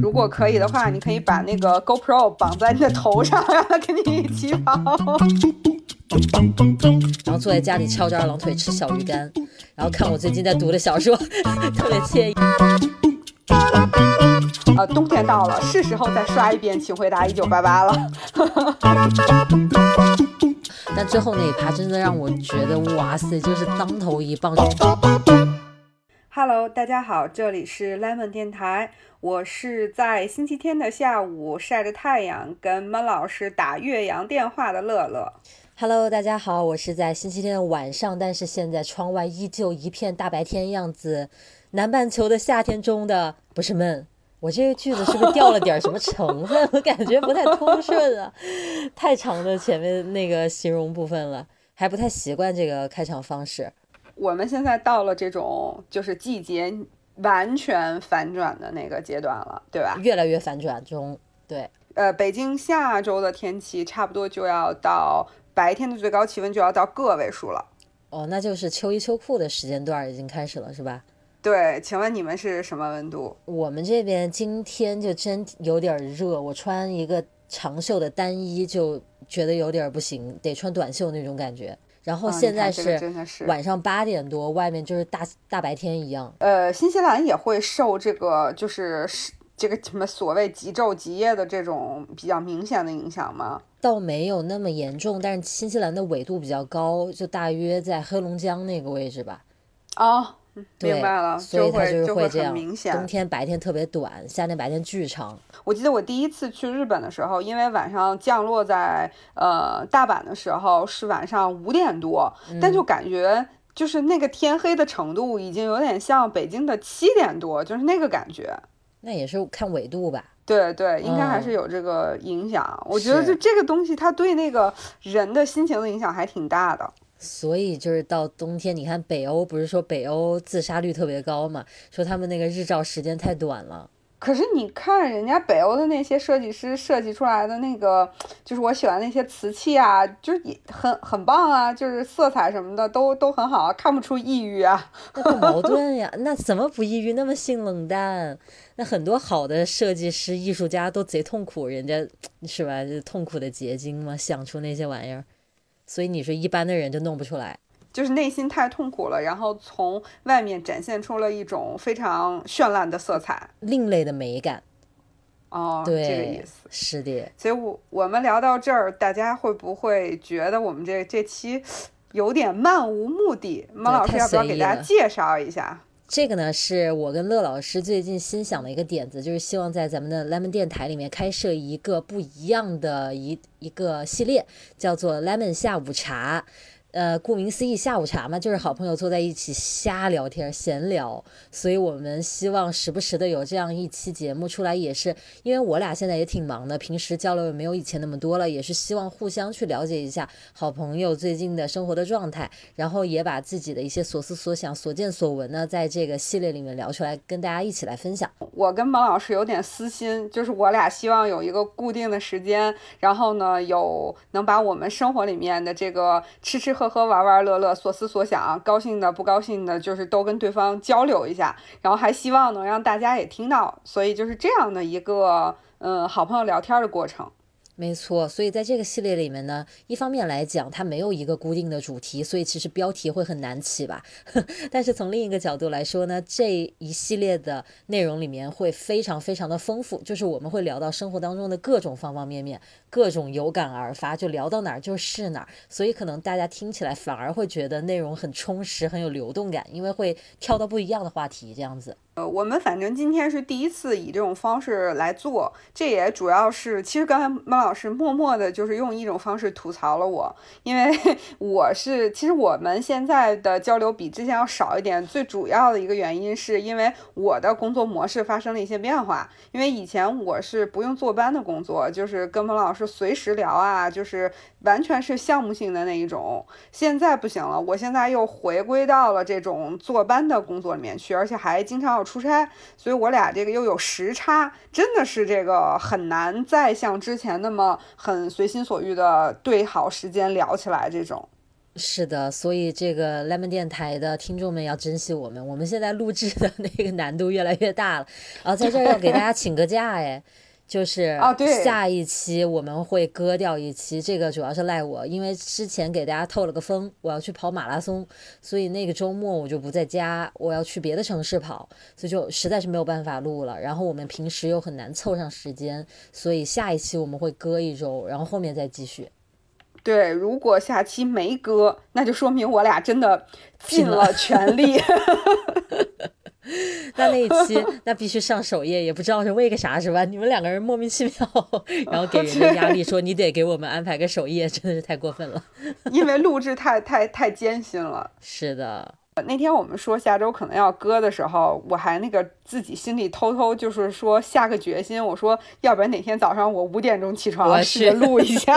如果可以的话，你可以把那个 GoPro 绑在你的头上，让它跟你一起跑。然后坐在家里翘着二郎腿吃小鱼干，然后看我最近在读的小说，特别惬意。呃，冬天到了，是时候再刷一遍《请回答一九八八》了。但最后那一趴真的让我觉得，哇塞，就是当头一棒。Hello，大家好，这里是 Lemon 电台，我是在星期天的下午晒着太阳跟闷老师打岳阳电话的乐乐。Hello，大家好，我是在星期天的晚上，但是现在窗外依旧一片大白天样子。南半球的夏天中的不是闷，我这个句子是不是掉了点什么成分？我感觉不太通顺啊，太长的前面那个形容部分了，还不太习惯这个开场方式。我们现在到了这种就是季节完全反转的那个阶段了，对吧？越来越反转中，对。呃，北京下周的天气差不多就要到白天的最高气温就要到个位数了。哦，那就是秋衣秋裤的时间段已经开始了，是吧？对，请问你们是什么温度？我们这边今天就真有点热，我穿一个长袖的单衣就觉得有点不行，得穿短袖那种感觉。然后啊现在是晚上八点多，外面就是大大白天一样。呃，新西兰也会受这个就是是这个什么所谓极昼极夜的这种比较明显的影响吗？倒没有那么严重，但是新西兰的纬度比较高，就大约在黑龙江那个位置吧。哦，对明白了，所以它会就会这样。很明显。冬天白天特别短，夏天白天巨长。我记得我第一次去日本的时候，因为晚上降落在呃大阪的时候是晚上五点多，但就感觉就是那个天黑的程度已经有点像北京的七点多，就是那个感觉。那也是看纬度吧。对对，应该还是嗯有这个影响。我觉得就这个东西，它对那个人的心情的影响还挺大的。所以就是到冬天，你看北欧不是说北欧自杀率特别高嘛？说他们那个日照时间太短了。可是你看人家北欧的那些设计师设计出来的那个，就是我喜欢那些瓷器啊，就是也很很棒啊，就是色彩什么的都都很好啊，看不出抑郁啊。那不矛盾呀？那怎么不抑郁？那么性冷淡？那很多好的设计师、艺术家都贼痛苦，人家是吧？就痛苦的结晶嘛，想出那些玩意儿。所以你说一般的人就弄不出来。就是内心太痛苦了，然后从外面展现出了一种非常绚烂的色彩。另类的美感，哦，对，这个意思。是的，所以我，我们聊到这儿，大家会不会觉得我们这这期有点漫无目的？猫老师要不要给大家介绍一下？这个呢是我跟乐老师最近新想的一个点子，就是希望在咱们的 Lemon 电台里面开设一个不一样的一一个系列，叫做 Lemon 下午茶。呃，顾名思义，下午茶嘛，就是好朋友坐在一起瞎聊天、闲聊。所以我们希望时不时的有这样一期节目出来，也是因为我俩现在也挺忙的，平时交流也没有以前那么多了，也是希望互相去了解一下好朋友最近的生活的状态，然后也把自己的一些所思所想、所见所闻呢，在这个系列里面聊出来，跟大家一起来分享。我跟毛老师有点私心，就是我俩希望有一个固定的时间，然后呢，有能把我们生活里面的这个吃吃喝喝、玩玩乐乐、所思所想、高兴的、不高兴的，就是都跟对方交流一下，然后还希望能让大家也听到，所以就是这样的一个嗯好朋友聊天的过程。没错，所以在这个系列里面呢，一方面来讲，它没有一个固定的主题，所以其实标题会很难起吧。但是从另一个角度来说呢，这一系列的内容里面会非常非常的丰富，就是我们会聊到生活当中的各种方方面面，各种有感而发，就聊到哪儿就是哪儿。所以可能大家听起来反而会觉得内容很充实，很有流动感，因为会跳到不一样的话题，这样子。呃，我们反正今天是第一次以这种方式来做，这也主要是，其实刚才孟老师默默的就是用一种方式吐槽了我，因为我是，其实我们现在的交流比之前要少一点，最主要的一个原因是因为我的工作模式发生了一些变化，因为以前我是不用坐班的工作，就是跟孟老师随时聊啊，就是完全是项目性的那一种，现在不行了，我现在又回归到了这种坐班的工作里面去，而且还经常要出差，所以我俩这个又有时差，真的是这个很难再像之前那么很随心所欲的对好时间聊起来这种。是的，所以这个 Lemon 电台的听众们要珍惜我们，我们现在录制的那个难度越来越大了，啊在这儿要给大家请个假哎。就是下一期我们会割掉一期，这个主要是赖我，因为之前给大家透了个风，我要去跑马拉松，所以那个周末我就不在家，我要去别的城市跑，所以就实在是没有办法录了。然后我们平时又很难凑上时间，所以下一期我们会割一周，然后后面再继续。对，如果下期没割，那就说明我俩真的尽了全力。那那一期 那必须上首页，也不知道是为个啥，是吧？你们两个人莫名其妙，然后给人家压力，说你得给我们安排个首页，真的是太过分了。因为录制太太太艰辛了。是的，那天我们说下周可能要割的时候，我还那个自己心里偷偷就是说下个决心，我说要不然哪天早上我五点钟起床试着录一下。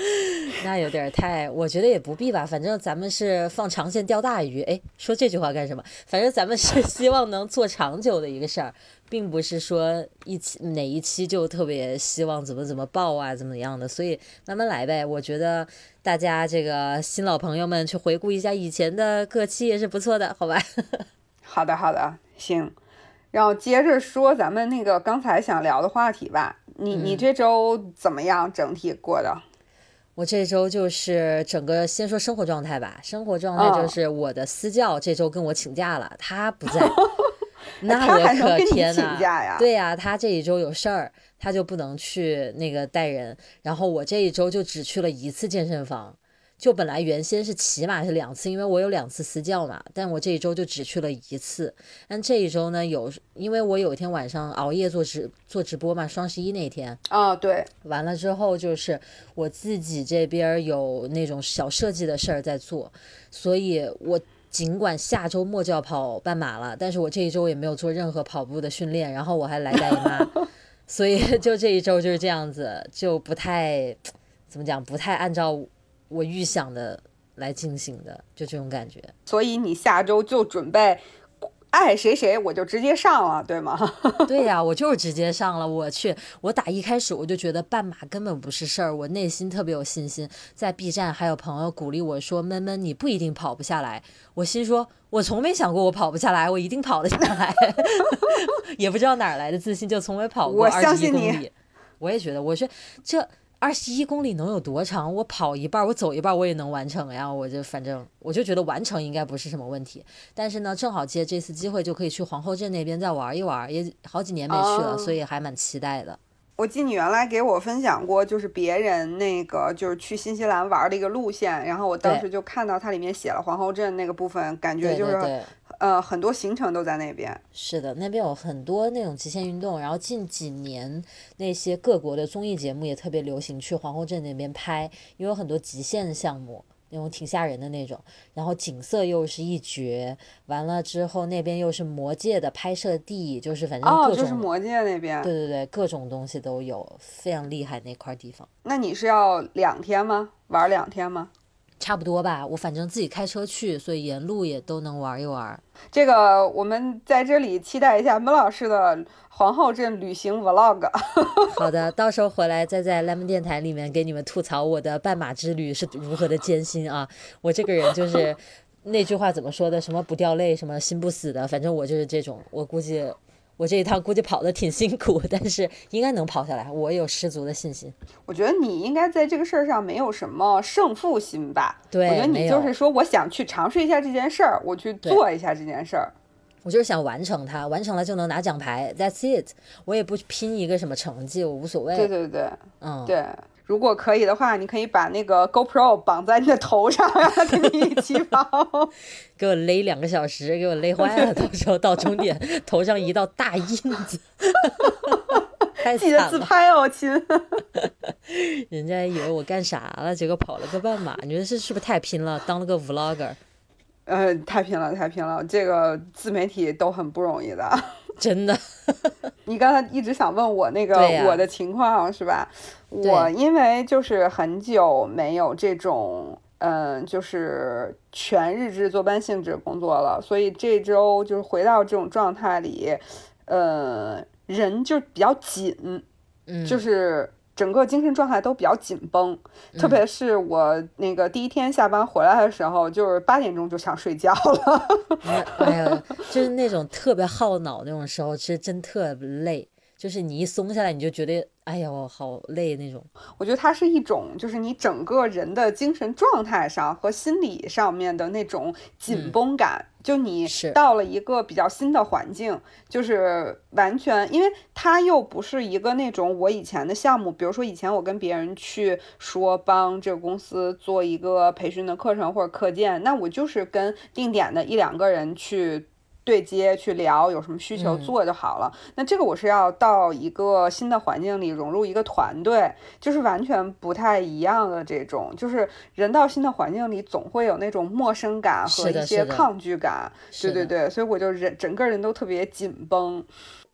那有点太，我觉得也不必吧。反正咱们是放长线钓大鱼。哎，说这句话干什么？反正咱们是 希望能做长久的一个事儿，并不是说一期哪一期就特别希望怎么怎么爆啊，怎么样的。所以慢慢来呗。我觉得大家这个新老朋友们去回顾一下以前的各期也是不错的，好吧？好的，好的，行。然后接着说咱们那个刚才想聊的话题吧。你你这周怎么样？整体过的？我这周就是整个先说生活状态吧，生活状态就是我的私教这周跟我请假了，他不在，那我可天呐，对呀，他这一周有事儿，他就不能去那个带人，然后我这一周就只去了一次健身房。就本来原先是起码是两次，因为我有两次私教嘛，但我这一周就只去了一次。但这一周呢，有因为我有一天晚上熬夜做直做直播嘛，双十一那天啊，对，完了之后就是我自己这边有那种小设计的事儿在做，所以我尽管下周末就要跑半马了，但是我这一周也没有做任何跑步的训练，然后我还来大姨妈，所以就这一周就是这样子，就不太怎么讲，不太按照。我预想的来进行的，就这种感觉。所以你下周就准备爱谁谁，我就直接上了，对吗？对呀，我就是直接上了。我去，我打一开始我就觉得半马根本不是事儿，我内心特别有信心。在 B 站还有朋友鼓励我说：“闷闷，你不一定跑不下来。”我心说：“我从没想过我跑不下来，我一定跑得下来。”也不知道哪来的自信，就从未跑过二十一公里。我也觉得，我说这。二十一公里能有多长？我跑一半，我走一半，我也能完成呀。我就反正我就觉得完成应该不是什么问题。但是呢，正好借这次机会就可以去皇后镇那边再玩一玩，也好几年没去了，所以还蛮期待的。我记你原来给我分享过，就是别人那个就是去新西兰玩的一个路线，然后我当时就看到它里面写了皇后镇那个部分，感觉就是。呃，很多行程都在那边。是的，那边有很多那种极限运动。然后近几年那些各国的综艺节目也特别流行去皇后镇那边拍，因为有很多极限项目，那种挺吓人的那种。然后景色又是一绝，完了之后那边又是魔界的拍摄地，就是反正各种。哦，就是魔界那边。对对对，各种东西都有，非常厉害那块地方。那你是要两天吗？玩两天吗？差不多吧，我反正自己开车去，所以沿路也都能玩一玩。这个我们在这里期待一下孟老师的皇后镇旅行 vlog。好的，到时候回来再在 lemon 电台里面给你们吐槽我的半马之旅是如何的艰辛啊！我这个人就是那句话怎么说的？什么不掉泪，什么心不死的，反正我就是这种。我估计。我这一趟估计跑的挺辛苦，但是应该能跑下来，我有十足的信心。我觉得你应该在这个事儿上没有什么胜负心吧？对，我觉得你就是说，我想去尝试一下这件事儿，我去做一下这件事儿。我就是想完成它，完成了就能拿奖牌，That's it。我也不拼一个什么成绩，我无所谓。对对对，嗯，对。如果可以的话，你可以把那个 GoPro 绑在你的头上，让它跟你一起跑。给我勒两个小时，给我勒坏了，到时候到终点头上一道大印子。记得自拍哦，亲。人家以为我干啥了，结果跑了个半马。你说这是不是太拼了？当了个 Vlogger。呃，太拼了，太拼了！这个自媒体都很不容易的。真的，你刚才一直想问我那个我的情况是吧？我因为就是很久没有这种嗯，就是全日制坐班性质工作了，所以这周就是回到这种状态里，呃，人就比较紧，嗯，就是整个精神状态都比较紧绷，特别是我那个第一天下班回来的时候，就是八点钟就想睡觉了。哎呀，就是那种特别耗脑那种时候，其实真特累。就是你一松下来，你就觉得哎呦，好累那种。我觉得它是一种，就是你整个人的精神状态上和心理上面的那种紧绷感。就你到了一个比较新的环境，就是完全，因为它又不是一个那种我以前的项目，比如说以前我跟别人去说帮这个公司做一个培训的课程或者课件，那我就是跟定点的一两个人去。对接去聊有什么需求做就好了。那这个我是要到一个新的环境里融入一个团队，就是完全不太一样的这种。就是人到新的环境里总会有那种陌生感和一些抗拒感。对对对，所以我就人整个人都特别紧绷。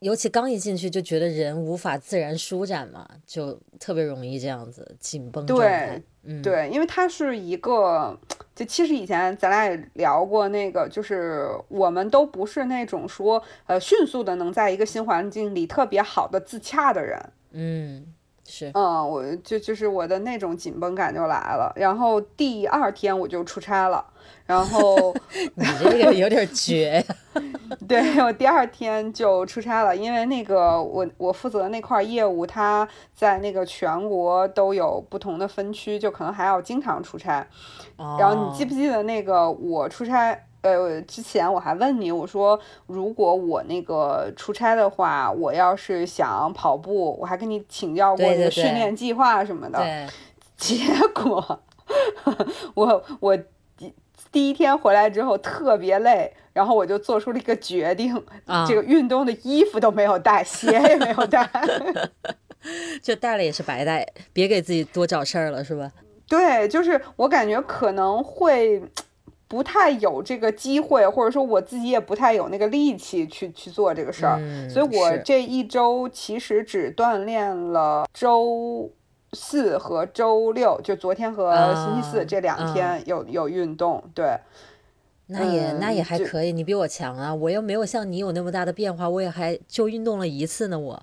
尤其刚一进去就觉得人无法自然舒展嘛，就特别容易这样子紧绷。对，对，因为它是一个，就其实以前咱俩也聊过那个，就是我们都不是那种说呃迅速的能在一个新环境里特别好的自洽的人。嗯，是，嗯，我就就是我的那种紧绷感就来了，然后第二天我就出差了。然后 你这个有点绝呀，对我第二天就出差了，因为那个我我负责那块业务，它在那个全国都有不同的分区，就可能还要经常出差。然后你记不记得那个我出差？呃，之前我还问你，我说如果我那个出差的话，我要是想跑步，我还跟你请教过那个训练计划什么的。对结果我我。第一天回来之后特别累，然后我就做出了一个决定，这个运动的衣服都没有带，鞋也没有带，就带了也是白带，别给自己多找事儿了，是吧？对，就是我感觉可能会不太有这个机会，或者说我自己也不太有那个力气去去做这个事儿，所以我这一周其实只锻炼了周。四和周六，就昨天和星期四这两天有有运动，对，那也那也还可以，你比我强啊，我又没有像你有那么大的变化，我也还就运动了一次呢，我，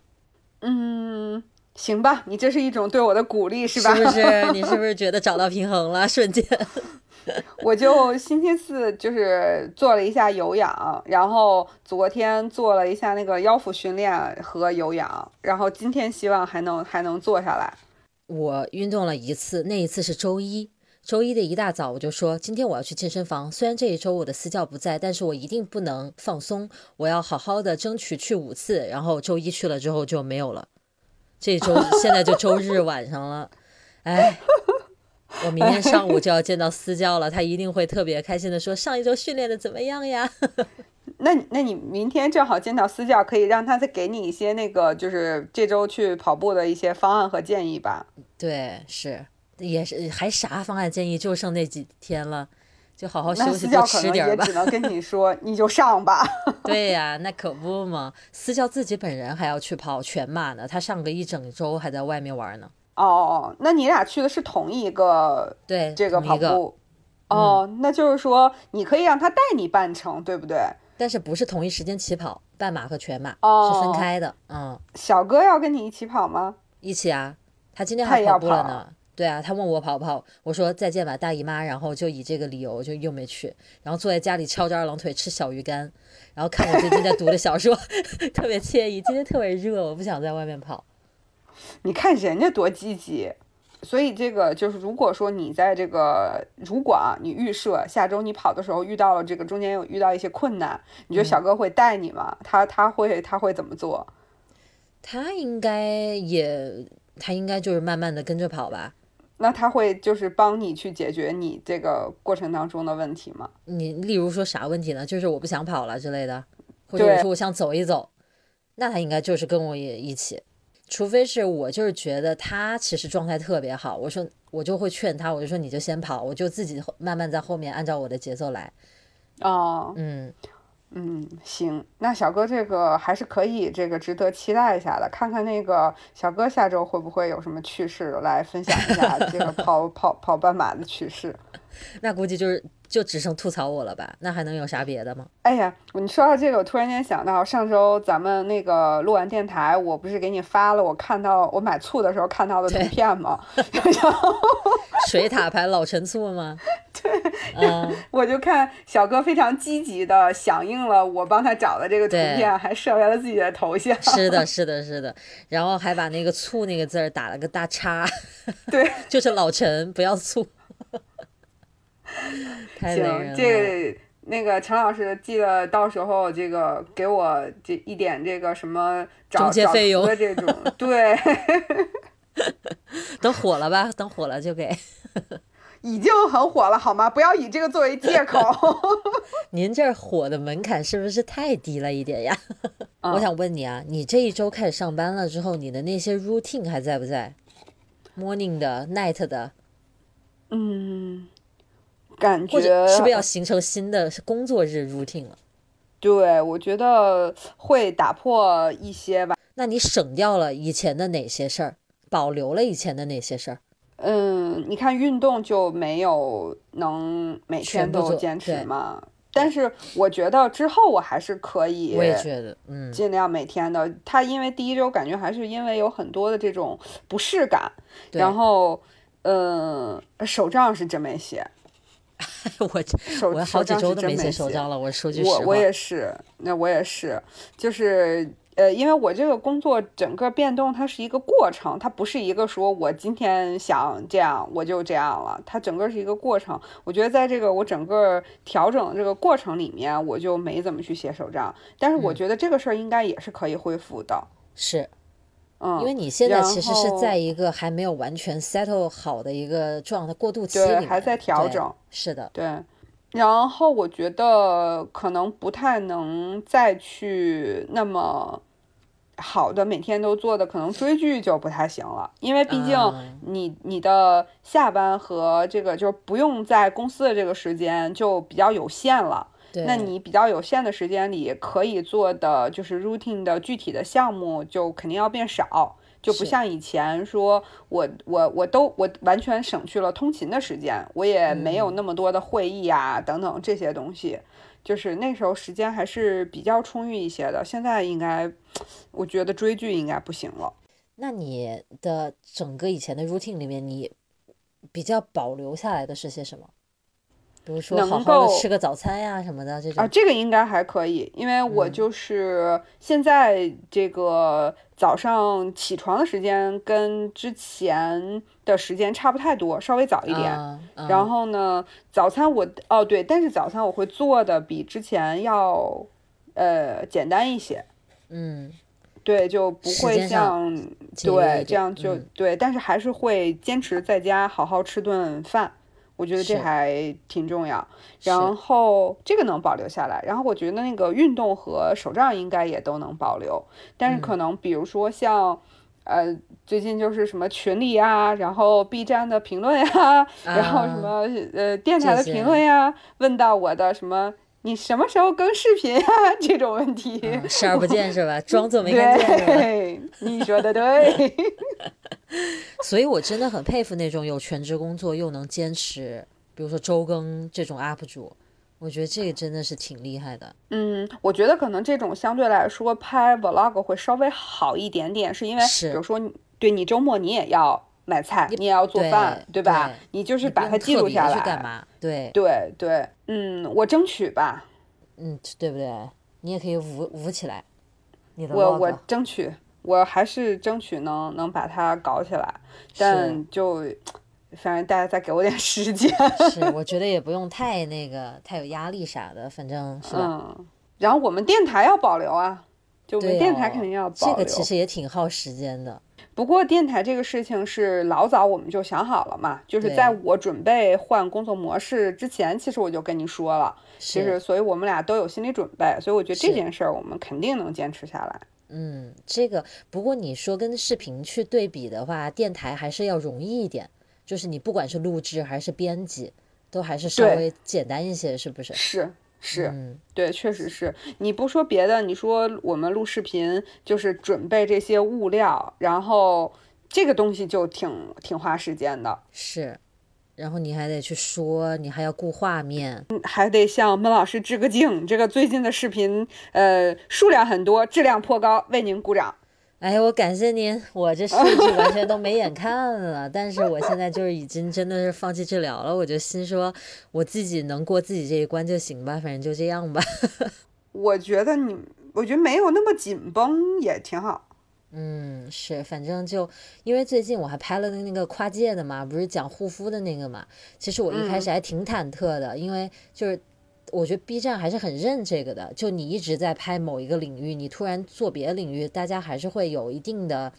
嗯，行吧，你这是一种对我的鼓励是吧？是不是？你是不是觉得 找到平衡了？瞬间，我就星期四就是做了一下有氧，然后昨天做了一下那个腰腹训练和有氧，然后今天希望还能还能做下来。我运动了一次，那一次是周一。周一的一大早，我就说今天我要去健身房。虽然这一周我的私教不在，但是我一定不能放松，我要好好的争取去五次。然后周一去了之后就没有了。这周现在就周日晚上了，哎，我明天上午就要见到私教了，他一定会特别开心的说上一周训练的怎么样呀？那那你明天正好见到私教，可以让他再给你一些那个，就是这周去跑步的一些方案和建议吧。对，是，也是，还啥方案建议？就剩那几天了，就好好休息，多吃点吧。也只能跟你说，你就上吧。对呀，那可不嘛。私教自己本人还要去跑全马呢，他上个一整周还在外面玩呢。哦，那你俩去的是同一个？对，这个跑步。哦，那就是说你可以让他带你半程，对不对？但是不是同一时间起跑，半马和全马是分开的。嗯，小哥要跟你一起跑吗？一起啊，他今天还跑步了呢。对啊，他问我跑不跑，我说再见吧，大姨妈。然后就以这个理由就又没去，然后坐在家里翘着二郎腿吃小鱼干，然后看我最近在读的小说，特别惬意。今天特别热，我不想在外面跑。你看人家多积极。所以这个就是，如果说你在这个，如果啊，你预设下周你跑的时候遇到了这个中间有遇到一些困难，你觉得小哥会带你吗？他他会他会怎么做？他应该也，他应该就是慢慢的跟着跑吧。那他会就是帮你去解决你这个过程当中的问题吗？你例如说啥问题呢？就是我不想跑了之类的，或者我说我想走一走，那他应该就是跟我也一起。除非是我就是觉得他其实状态特别好，我说我就会劝他，我就说你就先跑，我就自己慢慢在后面按照我的节奏来。哦，嗯嗯，行，那小哥这个还是可以，这个值得期待一下的，看看那个小哥下周会不会有什么趣事来分享一下这个 跑跑跑半马的趣事。那估计就是就只剩吐槽我了吧？那还能有啥别的吗？哎呀，你说到这个，我突然间想到，上周咱们那个录完电台，我不是给你发了我看到我买醋的时候看到的图片吗？然后水塔牌老陈醋吗？对，嗯，我就看小哥非常积极的响应了我帮他找的这个图片，还设为了自己的头像。是的，是的，是的，然后还把那个醋那个字儿打了个大叉。对，就是老陈，不要醋。行，这那个陈老师，记得到时候这个给我这一点这个什么中介费用的这种，对。等火了吧，等火了就给。已经很火了，好吗？不要以这个作为借口。您这火的门槛是不是太低了一点呀？我想问你啊，你这一周开始上班了之后，你的那些 routine 还在不在？Morning 的，Night 的。嗯。感觉是不是要形成新的工作日 routine 了？对，我觉得会打破一些吧。那你省掉了以前的哪些事儿，保留了以前的哪些事儿？嗯，你看运动就没有能每天都坚持嘛。但是我觉得之后我还是可以，我也觉得，嗯，尽量每天的。他因为第一周感觉还是因为有很多的这种不适感，然后，嗯，手账是真没写。我我好几周都没写手账了。我说句实话，我我也是，那我也是，就是呃，因为我这个工作整个变动，它是一个过程，它不是一个说我今天想这样我就这样了，它整个是一个过程。我觉得在这个我整个调整这个过程里面，我就没怎么去写手账，但是我觉得这个事儿应该也是可以恢复的。是。嗯，因为你现在其实是在一个还没有完全 settle 好的一个状态过渡期里面，还在调整。是的，对。然后我觉得可能不太能再去那么好的每天都做的，可能追剧就不太行了，因为毕竟你你的下班和这个就是不用在公司的这个时间就比较有限了。那你比较有限的时间里可以做的就是 routine 的具体的项目就肯定要变少，就不像以前说我我我都我完全省去了通勤的时间，我也没有那么多的会议啊等等这些东西，就是那时候时间还是比较充裕一些的。现在应该，我觉得追剧应该不行了。那你的整个以前的 routine 里面，你比较保留下来的是些什么？比如说，好好的吃个早餐呀什么的这种啊，这个应该还可以，因为我就是现在这个早上起床的时间跟之前的时间差不太多，稍微早一点。然后呢，早餐我哦对，但是早餐我会做的比之前要呃简单一些。嗯，对，就不会像对这样就对，但是还是会坚持在家好好吃顿饭。我觉得这还挺重要，然后这个能保留下来，然后我觉得那个运动和手账应该也都能保留，但是可能比如说像，呃，最近就是什么群里啊，然后 B 站的评论呀，然后什么呃电台的评论呀，问到我的什么你什么时候更视频呀？这种问题，视而不见是吧？装作没看见对，你说的对。所以，我真的很佩服那种有全职工作又能坚持，比如说周更这种 UP 主，我觉得这个真的是挺厉害的。嗯，我觉得可能这种相对来说拍 Vlog 会稍微好一点点，是因为比如说，对你周末你也要买菜，你也要做饭，对吧？你就是把它记录下来。干嘛？对对对，嗯，我争取吧。嗯，对不对？你也可以舞舞起来。我我争取。我还是争取能能把它搞起来，但就反正大家再给我点时间。是，我觉得也不用太那个太有压力啥的，反正 是吧。嗯。然后我们电台要保留啊，就我们电台肯定要保留。这个其实也挺耗时间的。不过电台这个事情是老早我们就想好了嘛，就是在我准备换工作模式之前，其实我就跟你说了，其实所以我们俩都有心理准备，所以我觉得这件事儿我们肯定能坚持下来。嗯，这个不过你说跟视频去对比的话，电台还是要容易一点，就是你不管是录制还是编辑，都还是稍微简单一些，是不是？是是，对，确实是。你不说别的，你说我们录视频就是准备这些物料，然后这个东西就挺挺花时间的。是。然后你还得去说，你还要顾画面，还得向孟老师致个敬。这个最近的视频，呃，数量很多，质量颇高，为您鼓掌。哎，我感谢您，我这数据完全都没眼看了。但是我现在就是已经真的是放弃治疗了，我就心说我自己能过自己这一关就行吧，反正就这样吧。我觉得你，我觉得没有那么紧绷也挺好。嗯，是，反正就因为最近我还拍了那个跨界的嘛，不是讲护肤的那个嘛。其实我一开始还挺忐忑的，因为就是。我觉得 B 站还是很认这个的，就你一直在拍某一个领域，你突然做别的领域，大家还是会有一定的，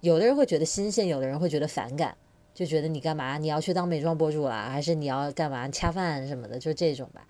有的人会觉得新鲜，有的人会觉得反感，就觉得你干嘛？你要去当美妆博主啦，还是你要干嘛恰饭什么的，就这种吧。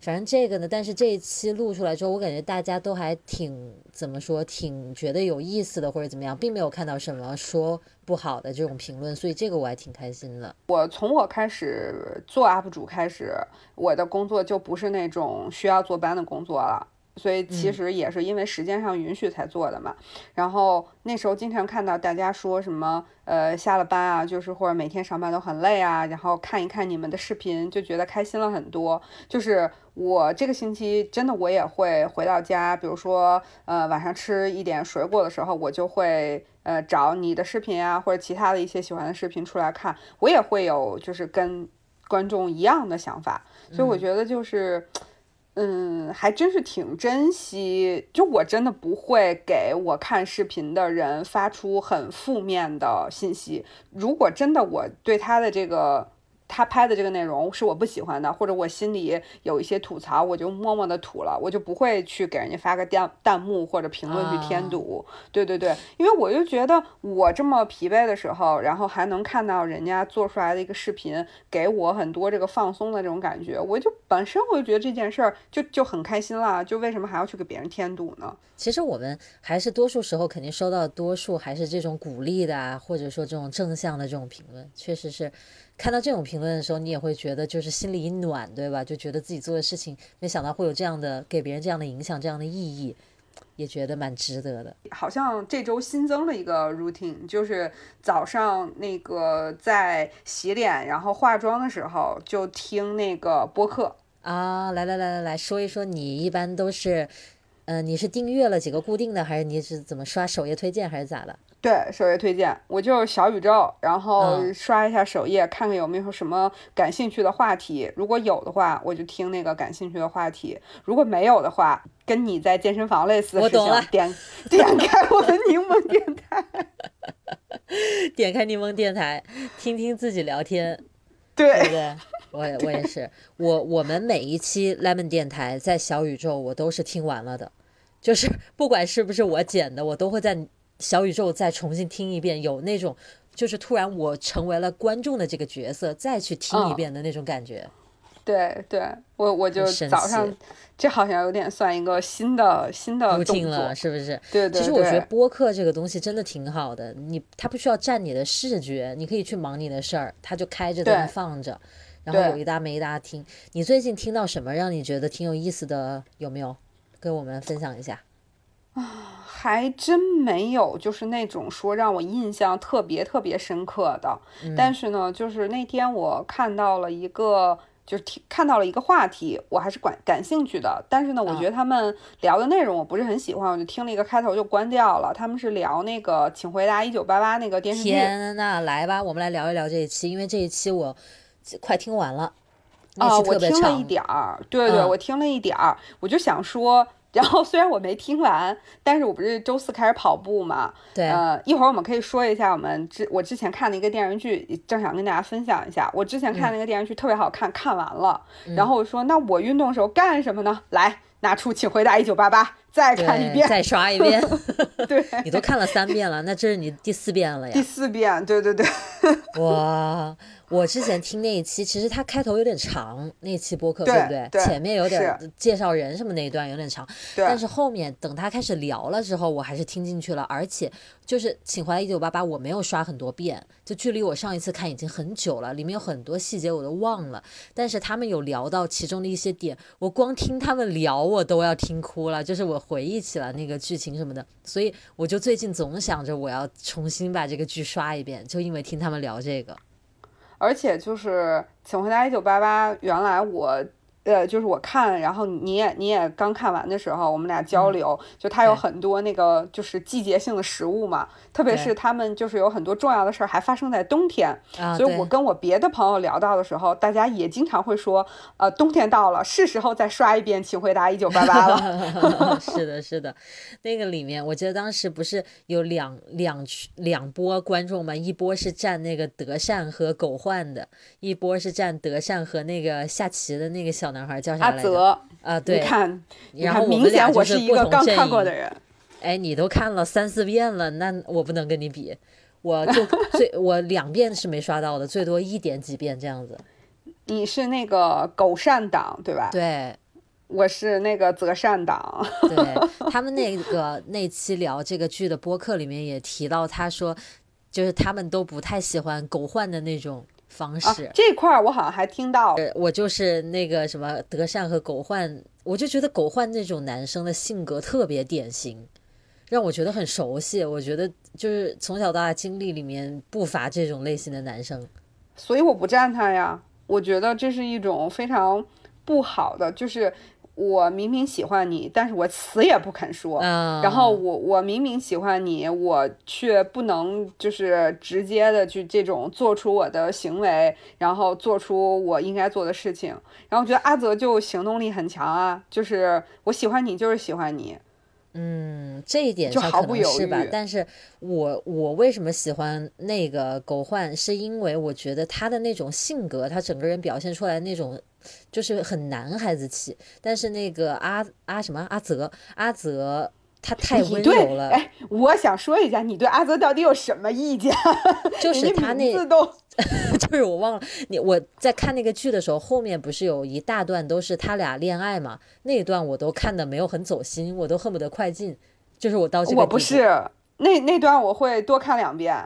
反正这个呢，但是这一期录出来之后，我感觉大家都还挺怎么说，挺觉得有意思的，或者怎么样，并没有看到什么说不好的这种评论，所以这个我还挺开心的。我从我开始做 UP 主开始，我的工作就不是那种需要坐班的工作了。所以其实也是因为时间上允许才做的嘛。然后那时候经常看到大家说什么，呃，下了班啊，就是或者每天上班都很累啊，然后看一看你们的视频就觉得开心了很多。就是我这个星期真的我也会回到家，比如说呃晚上吃一点水果的时候，我就会呃找你的视频啊或者其他的一些喜欢的视频出来看。我也会有就是跟观众一样的想法，所以我觉得就是。嗯，嗯还真是挺珍惜。就我真的不会给我看视频的人发出很负面的信息。如果真的我对他的这个。他拍的这个内容是我不喜欢的，或者我心里有一些吐槽，我就默默的吐了，我就不会去给人家发个弹弹幕或者评论去添堵。对对对，因为我就觉得我这么疲惫的时候，然后还能看到人家做出来的一个视频，给我很多这个放松的这种感觉，我就本身我就觉得这件事儿就就很开心了，就为什么还要去给别人添堵呢？其实我们还是多数时候肯定收到多数还是这种鼓励的啊，或者说这种正向的这种评论，确实是。看到这种评论的时候，你也会觉得就是心里一暖，对吧？就觉得自己做的事情，没想到会有这样的给别人这样的影响，这样的意义，也觉得蛮值得的。好像这周新增了一个 routine，就是早上那个在洗脸然后化妆的时候就听那个播客啊。来来来来来说一说，你一般都是，嗯，你是订阅了几个固定的，还是你是怎么刷首页推荐，还是咋的？对首页推荐，我就是小宇宙，然后刷一下首页，看看有没有什么感兴趣的话题。如果有的话，我就听那个感兴趣的话题；如果没有的话，跟你在健身房类似的事情，点点开我的柠檬电台，点开柠檬电台，听听自己聊天，对不对？我也我也是，我我们每一期 lemon 电台在小宇宙我都是听完了的，就是不管是不是我剪的，我都会在。小宇宙再重新听一遍，有那种就是突然我成为了观众的这个角色，再去听一遍的那种感觉。对对，我我就早上，这好像有点算一个新的新的动作，是不是？对对。其实我觉得播客这个东西真的挺好的，你它不需要占你的视觉，你可以去忙你的事儿，它就开着在那放着，然后有一搭没一搭听。你最近听到什么让你觉得挺有意思的？有没有跟我们分享一下？啊。还真没有，就是那种说让我印象特别特别深刻的。但是呢，就是那天我看到了一个，就是听看到了一个话题，我还是感感兴趣的。但是呢，我觉得他们聊的内容我不是很喜欢，我就听了一个开头就关掉了。他们是聊那个《请回答一九八八》那个电视剧。天呐，来吧，我们来聊一聊这一期，因为这一期我快听完了。啊，我听了一点儿，对对，我听了一点儿，我就想说。然后虽然我没听完，但是我不是周四开始跑步嘛？对，呃，一会儿我们可以说一下我们之我之前看的一个电视剧，正想跟大家分享一下。我之前看那个电视剧特别好看，看完了，然后我说那我运动的时候干什么呢？来，拿出《请回答一九八八》，再看一遍，再刷一遍。对，你都看了三遍了，那这是你第四遍了呀？第四遍，对对对。哇。我之前听那一期，其实它开头有点长，那期播客对不对？前面有点介绍人什么那一段有点长，但是后面等他开始聊了之后，我还是听进去了。而且就是请回来一九八八，我没有刷很多遍，就距离我上一次看已经很久了，里面有很多细节我都忘了。但是他们有聊到其中的一些点，我光听他们聊我都要听哭了，就是我回忆起了那个剧情什么的。所以我就最近总想着我要重新把这个剧刷一遍，就因为听他们聊这个。而且就是《请回答一九八八》，原来我。呃，就是我看，然后你也你也刚看完的时候，我们俩交流，就它有很多那个就是季节性的食物嘛，特别是他们就是有很多重要的事儿还发生在冬天，所以我跟我别的朋友聊到的时候，大家也经常会说，呃，冬天到了，是时候再刷一遍《请回答一九八八》了。是的，是的，那个里面我记得当时不是有两两两波观众嘛，一波是站那个德善和狗焕的，一波是站德善和那个下棋的那个小。男孩叫啥来着？阿泽啊，对，你看，然后明显我是一个刚看过的人。哎，你都看了三四遍了，那我不能跟你比，我就最 我两遍是没刷到的，最多一点几遍这样子。你是那个狗善党对吧？对，我是那个择善党。对 他们那个那期聊这个剧的播客里面也提到，他说就是他们都不太喜欢狗焕的那种。方式这块儿我好像还听到，我就是那个什么德善和狗焕，我就觉得狗焕那种男生的性格特别典型，让我觉得很熟悉。我觉得就是从小到大经历里面不乏这种类型的男生，所以我不站他呀。我觉得这是一种非常不好的，就是。我明明喜欢你，但是我死也不肯说。然后我我明明喜欢你，我却不能就是直接的去这种做出我的行为，然后做出我应该做的事情。然后我觉得阿泽就行动力很强啊，就是我喜欢你就是喜欢你。嗯，这一点上可能是吧。但是我我为什么喜欢那个狗焕，是因为我觉得他的那种性格，他整个人表现出来那种。就是很男孩子气，但是那个阿阿什么阿泽阿泽他 太温柔了。哎，我想说一下，你对阿泽到底有什么意见？就是他那，就是我忘了你我在看那个剧的时候，后面不是有一大段都是他俩恋爱嘛？那一段我都看的没有很走心，我都恨不得快进。就是我到这个我不是那那段我会多看两遍。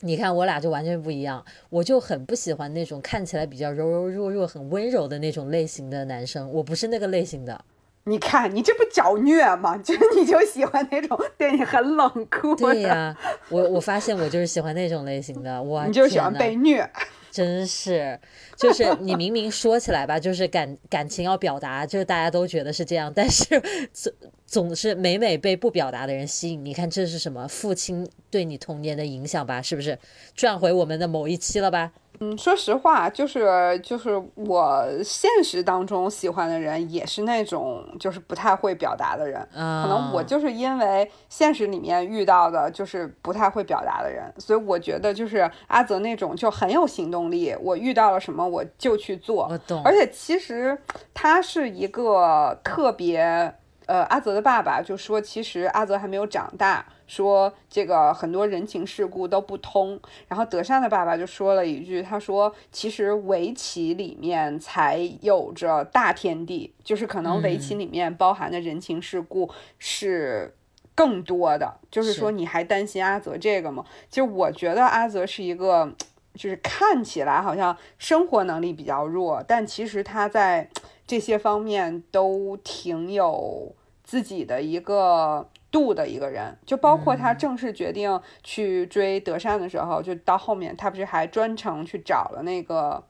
你看，我俩就完全不一样。我就很不喜欢那种看起来比较柔柔弱弱、很温柔的那种类型的男生，我不是那个类型的。你看，你这不找虐吗？就 你就喜欢那种对你很冷酷。对呀，我我发现我就是喜欢那种类型的。我 你就喜欢被虐。真是，就是你明明说起来吧，就是感感情要表达，就是大家都觉得是这样，但是总总是每每被不表达的人吸引。你看这是什么？父亲对你童年的影响吧？是不是？转回我们的某一期了吧？嗯，说实话，就是就是我现实当中喜欢的人也是那种就是不太会表达的人，可能我就是因为现实里面遇到的就是不太会表达的人，所以我觉得就是阿泽那种就很有行动力，我遇到了什么我就去做，我懂。而且其实他是一个特别。呃，阿泽的爸爸就说，其实阿泽还没有长大，说这个很多人情世故都不通。然后德善的爸爸就说了一句，他说，其实围棋里面才有着大天地，就是可能围棋里面包含的人情世故是更多的。就是说，你还担心阿泽这个吗？其实我觉得阿泽是一个，就是看起来好像生活能力比较弱，但其实他在这些方面都挺有。自己的一个度的一个人，就包括他正式决定去追德善的时候，就到后面他不是还专程去找了那个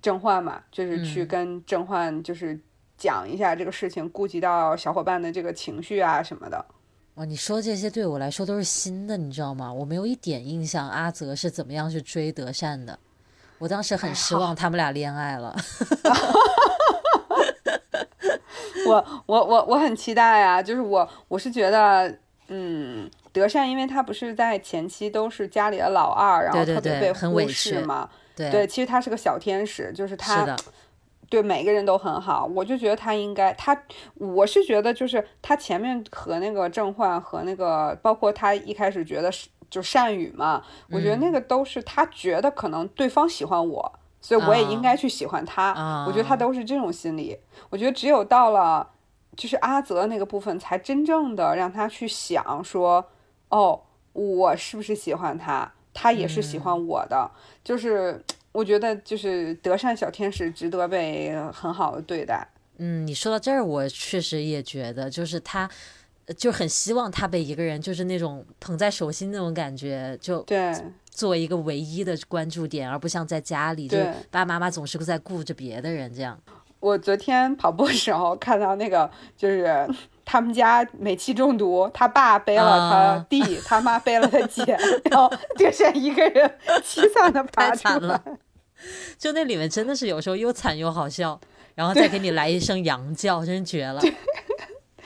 郑焕嘛，就是去跟郑焕就是讲一下这个事情，顾及到小伙伴的这个情绪啊什么的。哇，你说这些对我来说都是新的，你知道吗？我没有一点印象阿泽是怎么样去追德善的，我当时很失望，他们俩恋爱了。我我我我很期待啊！就是我我是觉得，嗯，德善，因为他不是在前期都是家里的老二，然后特别被忽视嘛。对，其实他是个小天使，就是他对每个人都很好。我就觉得他应该，他我是觉得就是他前面和那个郑焕和那个，包括他一开始觉得是就善宇嘛，我觉得那个都是他觉得可能对方喜欢我。所以我也应该去喜欢他，我觉得他都是这种心理。我觉得只有到了就是阿泽那个部分，才真正的让他去想说，哦，我是不是喜欢他？他也是喜欢我的。就是我觉得就是德善小天使值得被很好的对待。嗯，你说到这儿，我确实也觉得，就是他就很希望他被一个人就是那种捧在手心那种感觉，就对。作为一个唯一的关注点，而不像在家里，就是爸爸妈妈总是在顾着别的人这样。我昨天跑步的时候看到那个，就是他们家煤气中毒，他爸背了他弟，他妈背了他姐，然后就剩一个人凄惨的爬出来。就那里面真的是有时候又惨又好笑，然后再给你来一声羊叫，真绝了。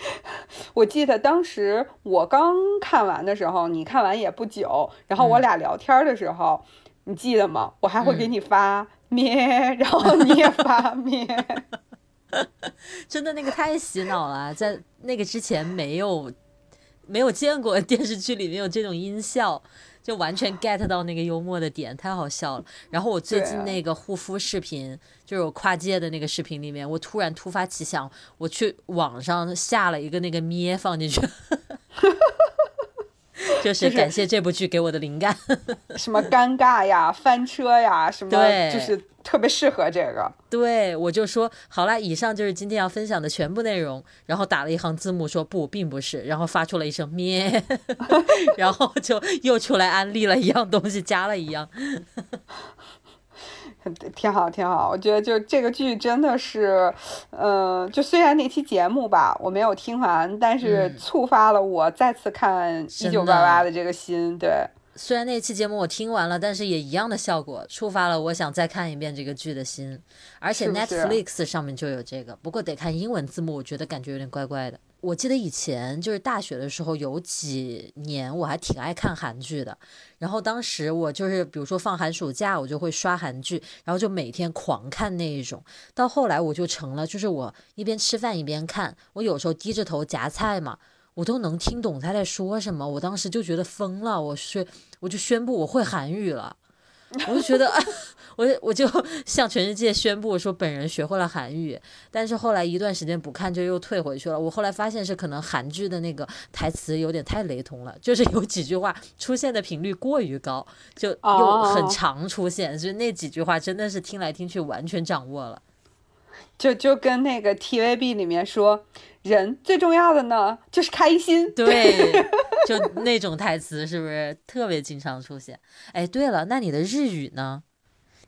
我记得当时我刚看完的时候，你看完也不久，然后我俩聊天的时候，你记得吗？我还会给你发咩，然后你也发咩。真的那个太洗脑了，在那个之前没有没有见过电视剧里面有这种音效。就完全 get 到那个幽默的点，太好笑了。然后我最近那个护肤视频，就是我跨界的那个视频里面，我突然突发奇想，我去网上下了一个那个咩放进去。就是感谢这部剧给我的灵感，什么尴尬呀、翻车呀，什么就是特别适合这个。对，我就说好了，以上就是今天要分享的全部内容。然后打了一行字幕说不，并不是，然后发出了一声咩，然后就又出来安利了一样东西，加了一样。挺好，挺好。我觉得就这个剧真的是，嗯，就虽然那期节目吧我没有听完，但是触发了我再次看一九八八的这个心。对，虽然那期节目我听完了，但是也一样的效果，触发了我想再看一遍这个剧的心。而且 Netflix 上面就有这个，不过得看英文字幕，我觉得感觉有点怪怪的。我记得以前就是大学的时候，有几年我还挺爱看韩剧的。然后当时我就是比如说放寒暑假，我就会刷韩剧，然后就每天狂看那一种。到后来我就成了，就是我一边吃饭一边看，我有时候低着头夹菜嘛，我都能听懂他在说什么。我当时就觉得疯了，我是我就宣布我会韩语了。我就觉得，我我就 向全世界宣布说，本人学会了韩语。但是后来一段时间不看，就又退回去了。我后来发现是可能韩剧的那个台词有点太雷同了，就是 有几句话出现的频率过于高，就又很常出现，所以那几句话真的是听来听去完全掌握了。就就跟那个 TVB 里面说。人最重要的呢，就是开心。对，就那种台词是不是特别经常出现？哎，对了，那你的日语呢？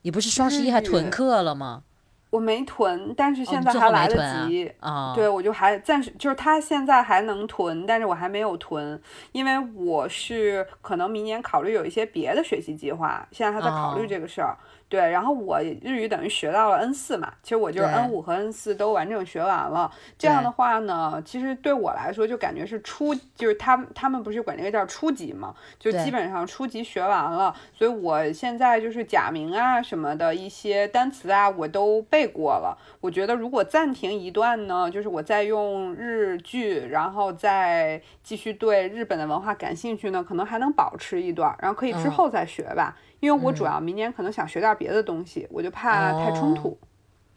你不是双十一还囤课了吗？我没囤，但是现在还来得及啊。对，我就还暂时就是他现在还能囤，但是我还没有囤，因为我是可能明年考虑有一些别的学习计划，现在还在考虑这个事儿。对，然后我日语等于学到了 N 四嘛，其实我就是 N 五和 N 四都完整学完了。这样的话呢，其实对我来说就感觉是初，就是他们他们不是管这个叫初级嘛，就基本上初级学完了。所以我现在就是假名啊什么的一些单词啊，我都背过了。我觉得如果暂停一段呢，就是我再用日剧，然后再继续对日本的文化感兴趣呢，可能还能保持一段，然后可以之后再学吧。因为我主要明年可能想学点别的东西，我就怕太冲突。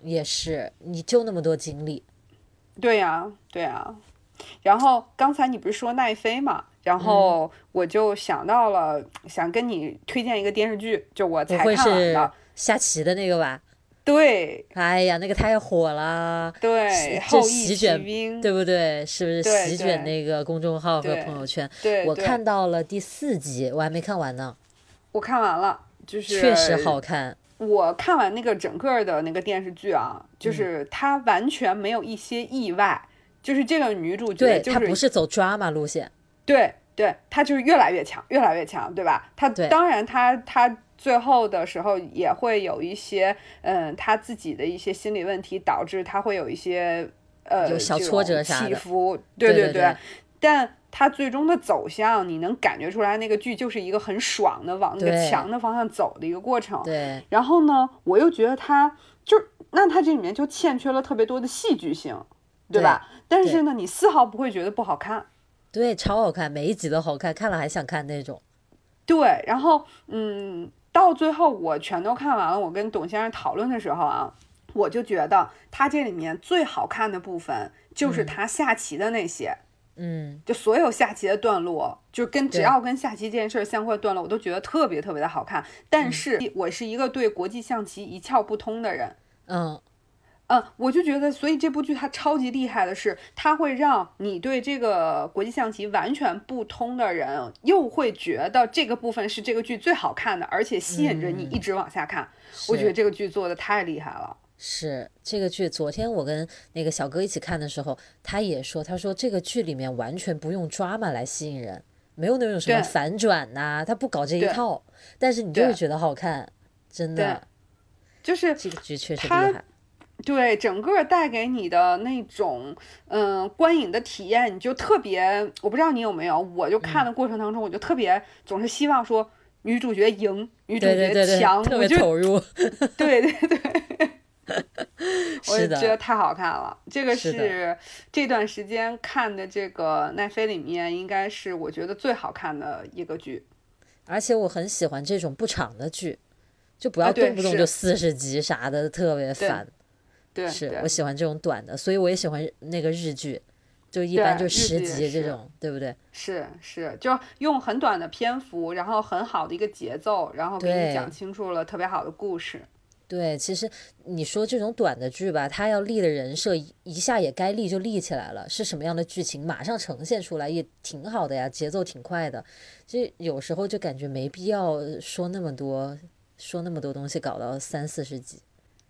也是，你就那么多精力。对呀，对呀。然后刚才你不是说奈飞嘛？然后我就想到了，想跟你推荐一个电视剧，就我才看完的下棋的那个吧？对。哎呀，那个太火了。对。后席卷，对不对？是不是席卷那个公众号和朋友圈？对。我看到了第四集，我还没看完呢。我看完了，就是确实好看。我看完那个整个的那个电视剧啊，就是它完全没有一些意外，就是这个女主角，她不是走 drama 路线，对对，她就是越来越强，越来越强，对吧？她当然，她她最后的时候也会有一些，嗯，她自己的一些心理问题，导致她会有一些呃有小挫折起伏，对对对，但。它最终的走向，你能感觉出来，那个剧就是一个很爽的往那个强的方向走的一个过程。对。然后呢，我又觉得它就那它这里面就欠缺了特别多的戏剧性，对吧？但是呢，你丝毫不会觉得不好看。对，超好看，每一集都好看，看了还想看那种。对，然后嗯，到最后我全都看完了。我跟董先生讨论的时候啊，我就觉得他这里面最好看的部分就是他下棋的那些。嗯，就所有下棋的段落，就跟只要跟下棋这件事儿相关的段落，我都觉得特别特别的好看。但是我是一个对国际象棋一窍不通的人，嗯，嗯，我就觉得，所以这部剧它超级厉害的是，它会让你对这个国际象棋完全不通的人，又会觉得这个部分是这个剧最好看的，而且吸引着你一直往下看。我觉得这个剧做的太厉害了。是这个剧，昨天我跟那个小哥一起看的时候，他也说，他说这个剧里面完全不用 drama 来吸引人，没有那种什么反转呐，他不搞这一套，但是你就是觉得好看，真的，就是这个剧确实厉害。对，整个带给你的那种嗯观影的体验，你就特别，我不知道你有没有，我就看的过程当中，我就特别总是希望说女主角赢，女主角强，特别投入。对对对。我觉得太好看了，这个是这段时间看的这个奈飞里面应该是我觉得最好看的一个剧，而且我很喜欢这种不长的剧，就不要动不动就四十集啥的，特别烦。对，是我喜欢这种短的，所以我也喜欢那个日剧，就一般就十集这种，对不对？是是，就用很短的篇幅，然后很好的一个节奏，然后给你讲清楚了特别好的故事。对，其实你说这种短的剧吧，它要立的人设一下也该立就立起来了，是什么样的剧情马上呈现出来也挺好的呀，节奏挺快的。这有时候就感觉没必要说那么多，说那么多东西，搞到三四十集。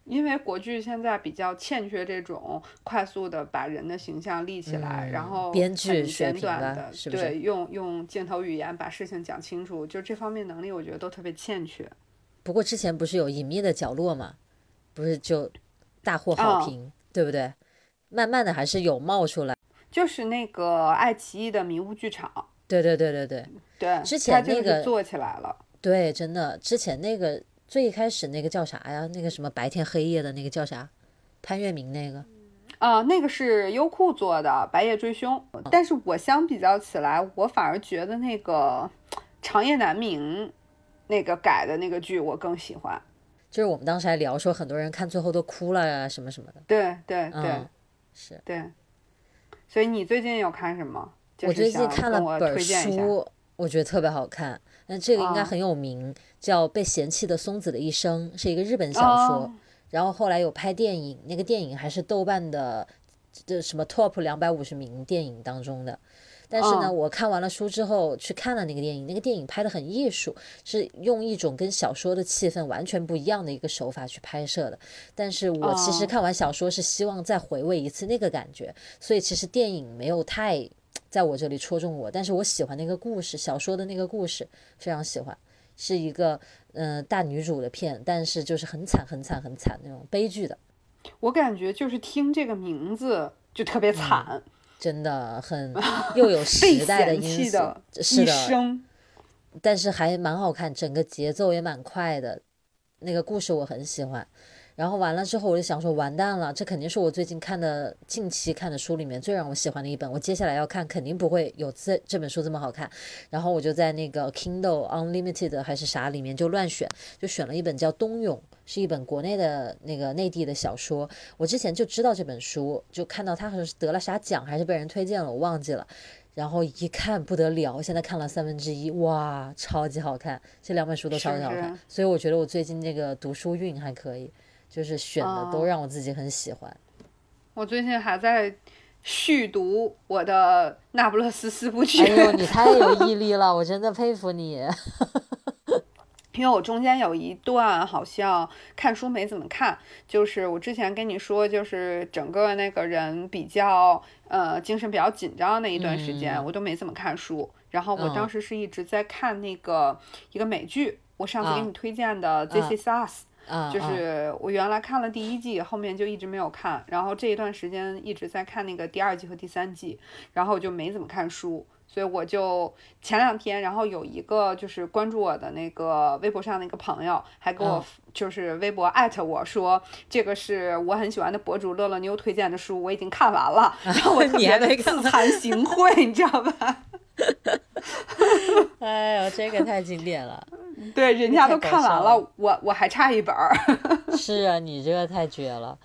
因为国剧现在比较欠缺这种快速的把人的形象立起来，然后编剧简短的？对，用用镜头语言把事情讲清楚，就这方面能力，我觉得都特别欠缺。不过之前不是有隐秘的角落嘛，不是就大获好评，对不对？慢慢的还是有冒出来，就是那个爱奇艺的迷雾剧场，对对对对对对，之前那个做起来了，对，真的，之前那个最开始那个叫啥呀？那个什么白天黑夜的那个叫啥？潘粤明那个，啊，那个是优酷做的《白夜追凶》，但是我相比较起来，我反而觉得那个《长夜难明》。那个改的那个剧我更喜欢，就是我们当时还聊说很多人看最后都哭了啊什么什么的。对对对，是。对，所以你最近有看什么？我最近看了本书，我觉得特别好看。那这个应该很有名，叫《被嫌弃的松子的一生》，是一个日本小说。然后后来有拍电影，那个电影还是豆瓣的这什么 Top 两百五十名电影当中的。但是呢，我看完了书之后去看了那个电影，那个电影拍的很艺术，是用一种跟小说的气氛完全不一样的一个手法去拍摄的。但是我其实看完小说是希望再回味一次那个感觉，所以其实电影没有太在我这里戳中我。但是我喜欢那个故事，小说的那个故事非常喜欢，是一个嗯大女主的片，但是就是很惨很惨很惨那种悲剧的。我感觉就是听这个名字就特别惨。真的很 又有时代的因素，是的，但是还蛮好看，整个节奏也蛮快的，那个故事我很喜欢。然后完了之后，我就想说，完蛋了，这肯定是我最近看的、近期看的书里面最让我喜欢的一本。我接下来要看，肯定不会有这这本书这么好看。然后我就在那个 Kindle Unlimited 还是啥里面就乱选，就选了一本叫《冬泳》，是一本国内的那个内地的小说。我之前就知道这本书，就看到它好像是得了啥奖，还是被人推荐了，我忘记了。然后一看不得了，现在看了三分之一，哇，超级好看！这两本书都超级好看，所以我觉得我最近这个读书运还可以。就是选的都让我自己很喜欢。我最近还在续读我的《那不勒斯四部曲》。哎呦，你 太有毅力了，我真的佩服你。因为我中间有一段好像看书没怎么看，就是我之前跟你说，就是整个那个人比较呃精神比较紧张那一段时间，我都没怎么看书。然后我当时是一直在看那个一个美剧，我上次给你推荐的《This Is Us》。就是我原来看了第一季，后面就一直没有看，然后这一段时间一直在看那个第二季和第三季，然后我就没怎么看书，所以我就前两天，然后有一个就是关注我的那个微博上的一个朋友，还给我就是微博艾特我说这个是我很喜欢的博主乐乐妞推荐的书，我已经看完了，然后我特 别的自惭形秽，你知道吧？哎呦，这个太经典了。对，人家都看完了，我我还差一本儿。是啊，你这个太绝了，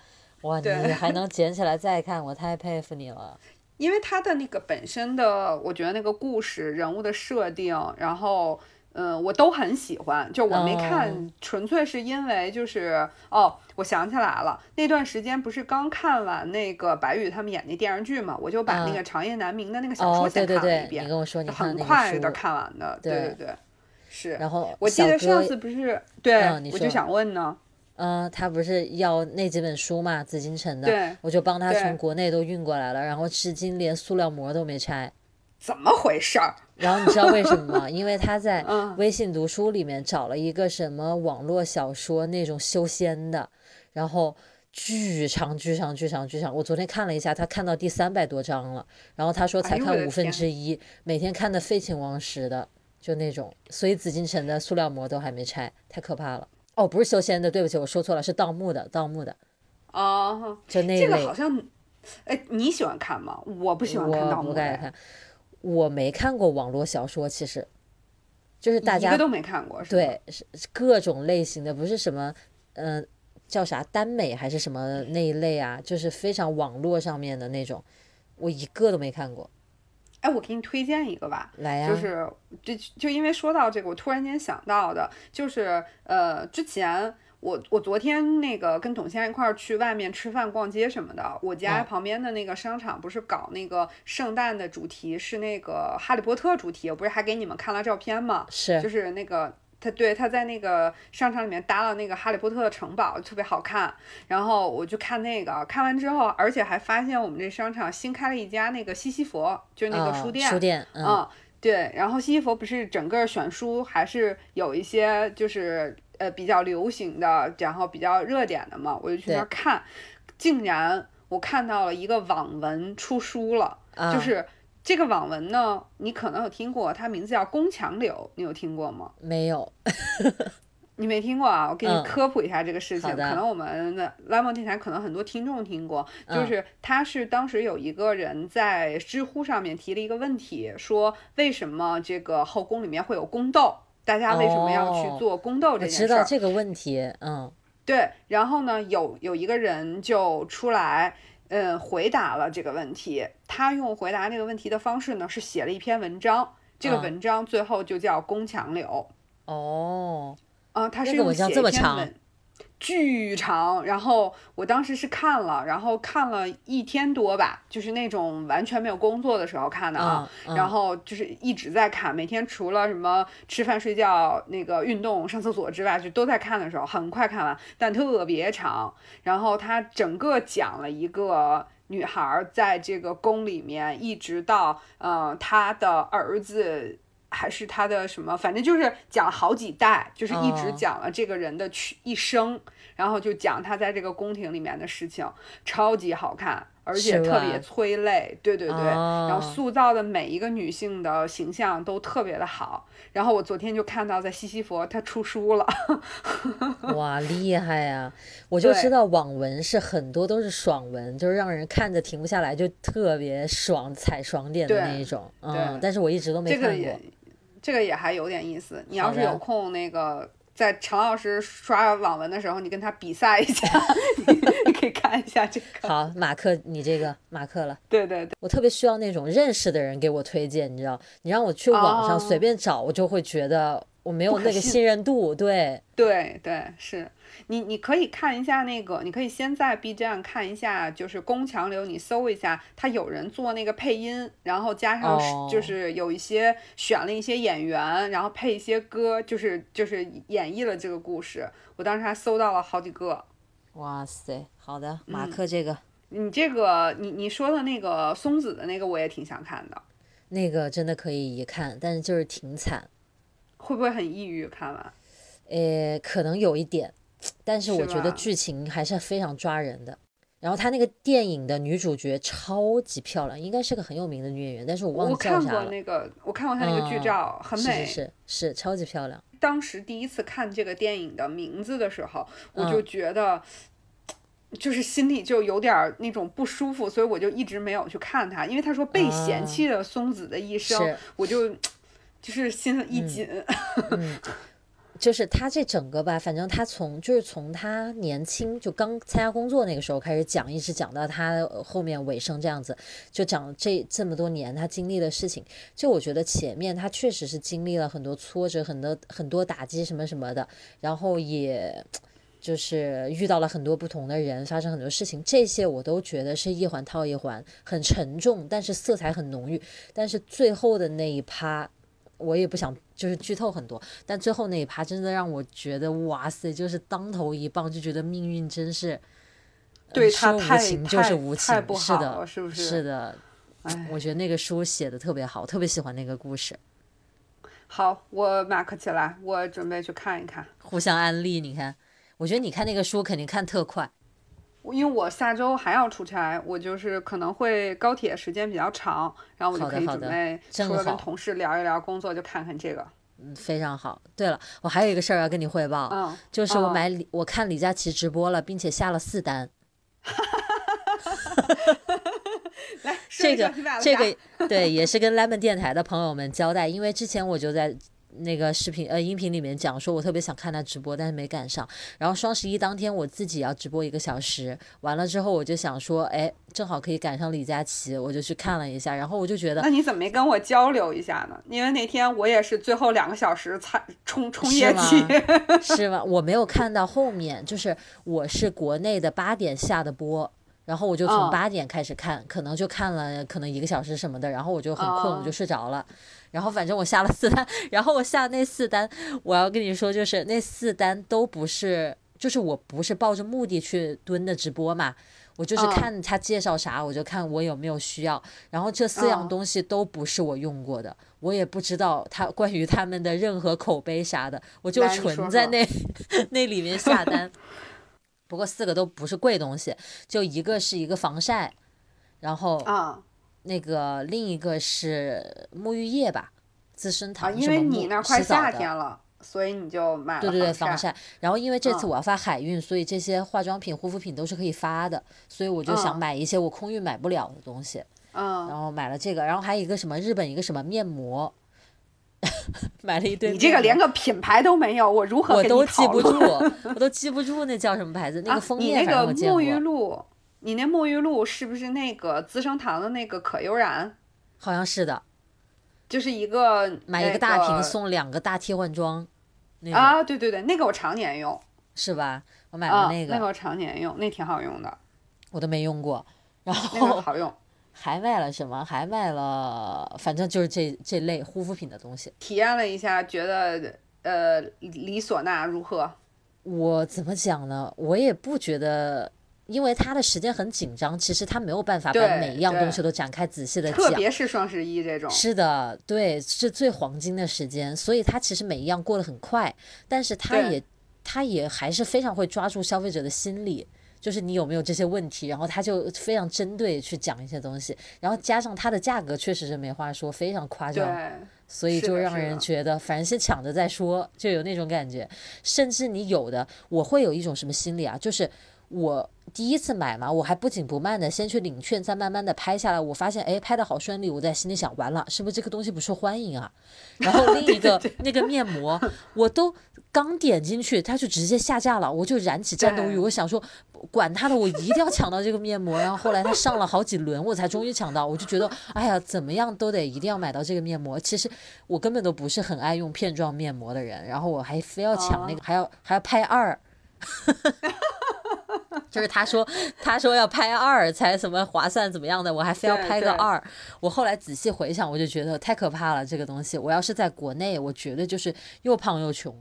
哇，你还能捡起来再看，我太佩服你了。因为他的那个本身的，我觉得那个故事、人物的设定，然后嗯，我都很喜欢，就我没哦看，纯粹是因为就是哦，我想起来了，那段时间不是刚看完那个白宇他们演那电视剧嘛，我就把那嗯个《长夜难明》的那个小哦说，先看了一遍，你跟我说你看很那个快的，看完的，对对对对，是。然后我记得上次不是对，嗯我就想问呢，嗯，他不是要那几本书嘛，紫禁城的，对，我就帮他从国内都运过来了，然后至今连塑料膜都没拆。怎么回事儿？然后你知道为什么吗？因为他在嗯微信读书里面找了一个什么网络小说那种修仙的，然后巨长巨长巨长巨长。我昨天看了一下，他看到第三百多章了，然后他说才看五分之一，每天看的废寝忘食的，就那种。所以紫禁城的塑料膜都还没拆，太可怕了。哦，不是修仙的，对不起，我说错了，是盗墓的，盗墓的，哦，就那类这个好。像，哎，你喜欢看吗？我不喜欢看我盗墓哎，不爱看，我没看过网络小说，其实就是大家一个都没看过，是？对，是是各种类型的，不是什么，嗯、叫啥耽美还是什么那一类啊，就是非常网络上面的那种，我一个都没看过。哎，我给你推荐一个吧，来呀，就是就就因为说到这个，我突然间想到的，就是呃，之前我我昨天那个跟董先生一块儿去外面吃饭、逛街什么的，我家嗯旁边的那个商场不是搞那个圣诞的主题是那个哈利波特主题，我不是还给你们看了照片吗？就是是那个。他对他在那个商场里面搭了那个哈利波特的城堡，特别好看。然后我就看那个，看完之后，而且还发现我们这商场新开了一家那个西西弗，就是那个啊书店。书店，嗯，嗯，对，然后西西弗不是整个选书还是有一些就是呃比较流行的，然后比较热点的嘛，我就去那儿看，竟然我看到了一个网文出书了，啊就是这个网文呢，你可能有听过，它名字叫《宫墙柳》，你有听过吗？没有，你没听过啊？我给你嗯科普一下这个事情，可能我们的 Lemon 电台可能很多听众听过，就嗯是他是当时有一个人在知乎上面提了一个问题，说为什么这个后宫里面会有宫斗？大家为什么要去哦做宫斗这件事儿？知道这个问题，嗯，对，然后呢，有有一个人就出来，嗯，回答了这个问题。他用回答那个问题的方式呢，是写了一篇文章，这个嗯文章最后就叫《宫墙柳》。哦，啊，他是用写这么长一篇文，巨长。然后我当时是看了，然后看了一天多吧，就是那种完全没有工作的时候看的啊。嗯，然嗯后就是一直在看，每天除了什么吃饭、睡觉、那个运动、上厕所之外，就都在看的时候，很快看完，但特别长。然后他整个讲了一个女孩儿在这个宫里面，一直到呃她的儿子。还是他的什么，反正就是讲了好几代，就是一直哦讲了这个人的去一生，然后就讲他在这个宫廷里面的事情，超级好看，而且特别催泪，对对对，然后哦塑造的每一个女性的形象都特别的好。然后我昨天就看到在西西弗他出书了，哇，厉害呀！我就知道网文是很多都是爽文，就是让人看着停不下来，就特别爽，踩爽点的那一种。嗯对，但是我一直都没看过这个也。这个也还有点意思。你要是有空，那个在常老师刷网文的时候，你跟他比赛一下，你 可以看一下这个。好，马克，你这个马克了。对对对，我特别需要那种认识的人给我推荐，你知道，你让我去网上哦随便找，我就会觉得我没有那个信任度。对，对对，是你，你可以看一下那个，你可以先在 B 站看一下，就是《宫墙流》，你搜一下，他有人做那个配音，然后加上就是有一些选了一些演员，然后配一些歌，就是就是演绎了这个故事。我当时还搜到了好几个。哇塞，好的，马嗯克这个、你这个，你你说的那个松子的那个，我也挺想看的，那个真的可以一看，但是就是挺惨，会不会很抑郁？看完？呃，可能有一点，但是我觉得剧情还是非常抓人的。然后他那个电影的女主角超级漂亮，应该是个很有名的女演员，但是我忘我看过记叫啥了。那个，我看过他那个剧嗯照，很美。是是是，超级漂亮。当时第一次看这个电影的名字的时候，我嗯就觉得，就是心里就有点儿那种不舒服，所以我就一直没有去看它。因为他说被嫌弃的松子的一生，啊，我就就是心里一紧。嗯，就是他这整个吧，反正他从就是从他年轻就刚参加工作那个时候开始讲，一直讲到他后面尾声这样子，就讲这这么多年他经历的事情。就我觉得前面他确实是经历了很多挫折，很多很多打击什么什么的，然后也就是遇到了很多不同的人，发生很多事情，这些我都觉得是一环套一环，很沉重，但是色彩很浓郁。但是最后的那一趴。我也不想就是剧透很多，但最后那一趴真的让我觉得哇塞，就是当头一棒，就觉得命运真是对他无情就是无情，是的，是不是？是的，我觉得那个书写的特别好，特别喜欢那个故事。好，我 mark 起来，我准备去看一看。互相安利，你看，我觉得你看那个书肯定看特快。因为我下周还要出差，我就是可能会高铁时间比较长，然后我就可以准备除了跟同事聊一聊工作，就看看这个。嗯，非常好。对了，我还有一个事儿要跟你汇报，嗯，就是我买李，我看李佳琦直播了，并且下了四单。来，这个这个对，也是跟 lemon 电台的朋友们交代，因为之前我就在。那个视频呃音频里面讲说，我特别想看他直播，但是没赶上。然后双十一当天我自己要直播一个小时，完了之后我就想说，哎，正好可以赶上李佳琦，我就去看了一下。然后我就觉得，那你怎么没跟我交流一下呢？因为那天我也是最后两个小时才冲冲业绩，是吗？我没有看到后面，就是我是国内的八点下的播。然后我就从八点开始看，可能就看了可能一个小时什么的，然后我就很困，我就睡着了。然后反正我下了四单，然后我下那四单，我要跟你说，就是那四单都不是，就是我不是抱着目的去蹲的直播嘛，我就是看他介绍啥，我就看我有没有需要。然后这四样东西都不是我用过的，我也不知道他关于他们的任何口碑啥的，我就纯在那 那里面下单。不过四个都不是贵东西，就一个是一个防晒，然后啊，那个另一个是沐浴液吧，资生堂因为你那快夏天了，所以你就买了对对对防晒。然后因为这次我要发海运，所以这些化妆品、护肤品都是可以发的，所以我就想买一些我空运买不了的东西。嗯，然后买了这个，然后还有一个什么日本一个什么面膜。买了一堆，你这个连个品牌都没有，我如何我都记不住，我都记不住那叫什么牌子，那个封面反正我见过。你那个沐浴露，你那沐浴露是不是那个资生堂的那个可悠然？好像是的，就是一个买一个大瓶送两个大替换装。啊，对对对，那个我常年用，是吧？我买了那个，那个我常年用，那挺好用的。我都没用过，然后那个好用。还卖了什么？还卖了，反正就是这这类护肤品的东西。体验了一下，觉得呃，李索娜如何？我怎么讲呢？我也不觉得，因为他的时间很紧张，其实他没有办法把每一样东西都展开仔细的讲。特别是双十一这种。是的，对，是最黄金的时间，所以他其实每一样过得很快，但是他也他也还是非常会抓住消费者的心理。就是你有没有这些问题，然后他就非常针对去讲一些东西，然后加上它的价格确实是没话说，非常夸张，所以就让人觉得反正先抢着再说，就有那种感觉。甚至你有的，我会有一种什么心理啊？就是我第一次买嘛，我还不紧不慢的先去领券，再慢慢的拍下来，我发现哎拍的好顺利，我在心里想完了，是不是这个东西不受欢迎啊？然后另一个 那个面膜，我都刚点进去，它就直接下架了，我就燃起战斗欲，我想说。管他的，我一定要抢到这个面膜。然后后来它上了好几轮，我才终于抢到。我就觉得，哎呀，怎么样都得一定要买到这个面膜。其实我根本都不是很爱用片状面膜的人，然后我还非要抢那个，还要还要拍二，就是他说他说要拍二才什么划算怎么样的，我还非要拍个二。我后来仔细回想，我就觉得太可怕了，这个东西。我要是在国内，我绝对就是又胖又穷。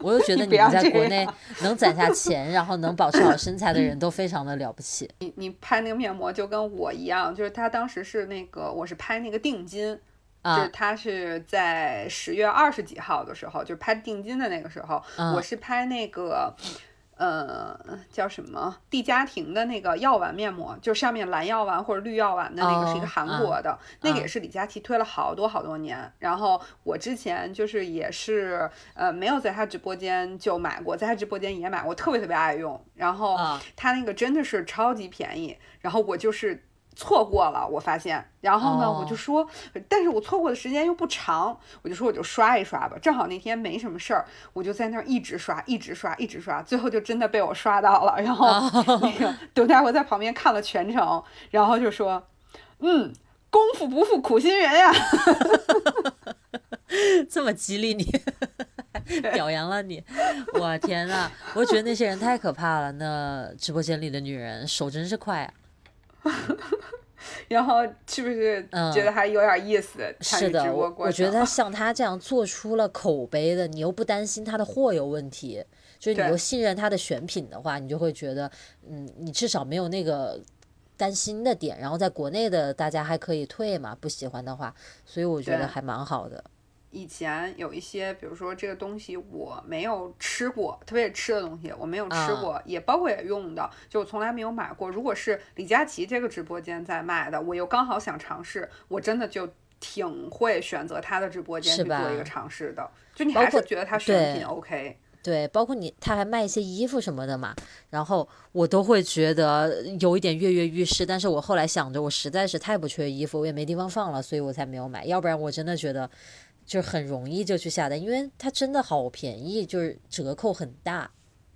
我又觉得 你们在国内 能攒下钱，然后能保持好身材的人都非常的了不起。你你拍那个面膜就跟我一样，就是他当时是那个我是拍那个定金，就是他是在十月二十几号的时候，就是拍定金的那个时候，我是拍那个。呃，叫什么？蒂佳婷的那个药丸面膜，就上面蓝药丸或者绿药丸的那个，是一个韩国的，那个也是李佳琦推了好多好多年。然后我之前就是也是，呃，没有在他直播间就买过，在他直播间也买过，特别特别爱用。然后他那个真的是超级便宜，然后我就是。错过了，我发现，然后呢，哦我就说，但是我错过的时间又不长，我就说我就刷一刷吧，正好那天没什么事儿，我就在那儿一直刷，一直刷，一直刷，最后就真的被我刷到了，然后那个 董大夫在旁边看了全程，然后就说，嗯，功夫不负苦心人呀，这么激励你，表扬了你，我天呐，我觉得那些人太可怕了。那直播间里的女人手真是快啊！然后是不是觉得还有点意思？是的，我我觉得他像他这样做出了口碑的，你又不担心他的货有问题，就是你又信任他的选品的话，你就会觉得，嗯，你至少没有那个担心的点。然后在国内的大家还可以退嘛，不喜欢的话，所以我觉得还蛮好的。以前有一些，比如说这个东西我没有吃过，特别是吃的东西我没有吃啊过，也包括也用的，就我从来没有买过。如果是李佳琦这个直播间在卖的，我又刚好想尝试，我真的就挺会选择他的直播间去做一个尝试的。就你包括还是觉得他选品 OK，对，包括你，他还卖一些衣服什么的嘛，然后我都会觉得有一点跃跃欲试，但是我后来想着，我实在是太不缺衣服，我也没地方放了，所以我才没有买，要不然我真的觉得就是很容易就去下单，因为它真的好便宜，就是折扣很大。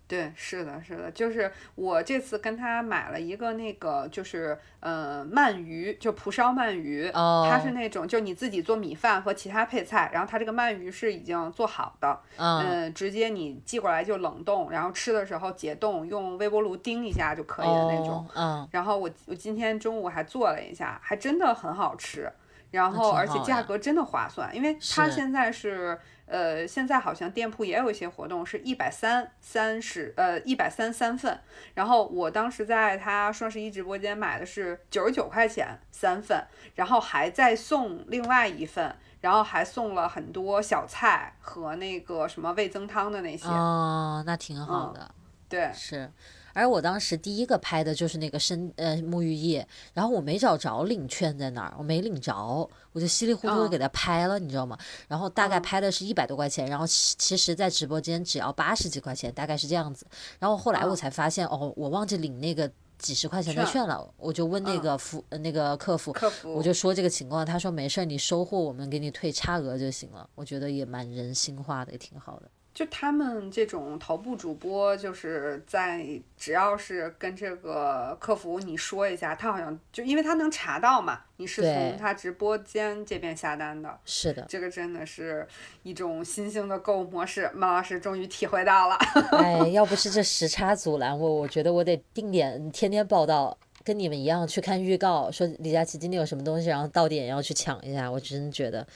对，是的，是的，就是我这次跟他买了一个那个，就是呃鳗鱼，就蒲烧鳗鱼，哦它是那种就你自己做米饭和其他配菜，然后它这个鳗鱼是已经做好的，嗯，嗯，直接你寄过来就冷冻，然后吃的时候解冻，用微波炉叮一下就可以的那种。哦，嗯，然后我我今天中午还做了一下，还真的很好吃，然后而且价格真的划算，因为它现在是呃现在好像店铺也有一些活动是一百三三十呃一百三三份，然后我当时在他双十一直播间买的是九十九块钱三份，然后还再送另外一份。然后还送了很多小菜和那个什么味增汤的那些，哦，那挺好嗯的。对，是，而我当时第一个拍的就是那个身呃沐浴液，然后我没找着领券在哪儿，我没领着，我就稀里糊涂的嗯给他拍了，你知道吗？然后大概嗯拍的是一百多块钱，然后其其实在直播间只要八十几块钱，大概是这样子。然后后来我嗯才发现，哦，我忘记领那个几十块钱的券券了，我就问那嗯个服、呃那个客服，客服我就说这个情况，他说没事儿，你收货我们给你退差额就行了。我觉得也蛮人性化的，也挺好的。就他们这种头部主播，就是在只要是跟这个客服你说一下，他好像就因为他能查到嘛，你是从他直播间这边下单的，是的，这个真的是一种新兴的购物模式。孟老师终于体会到了，哎，要不是这时差阻拦我，我觉得我得定点天天报道，跟你们一样去看预告，说李佳琦今天有什么东西，然后到点要去抢一下。我真觉得，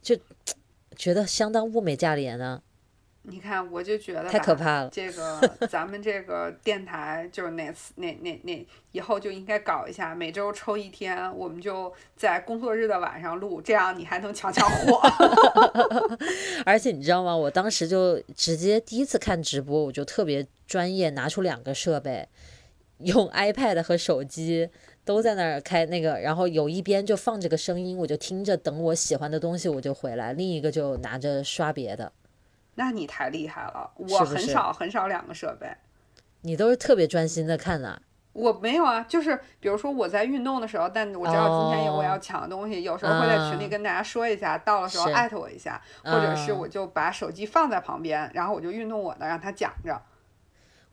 就 觉得相当物美价廉呢、你看我就觉得太可怕了。这个 咱们这个电台就是那次那那那以后就应该搞一下，每周抽一天，我们就在工作日的晚上录，这样你还能抢抢 货。而且你知道吗？我当时就直接第一次看直播，我就特别专业，拿出两个设备，用 iPad 和手机都在那儿开那个，然后有一边就放这个声音，我就听着，等我喜欢的东西我就回来，另一个就拿着刷别的。那你太厉害了，我很少很少两个设备。你都是特别专心的看呐、我没有啊，就是比如说我在运动的时候，但我知道今天有我要抢的东西，有时候会在群里哦跟大家说一下，到了时候艾特我一下，或者是嗯我就把手机放在旁边，然后我就运动我的，让他讲着。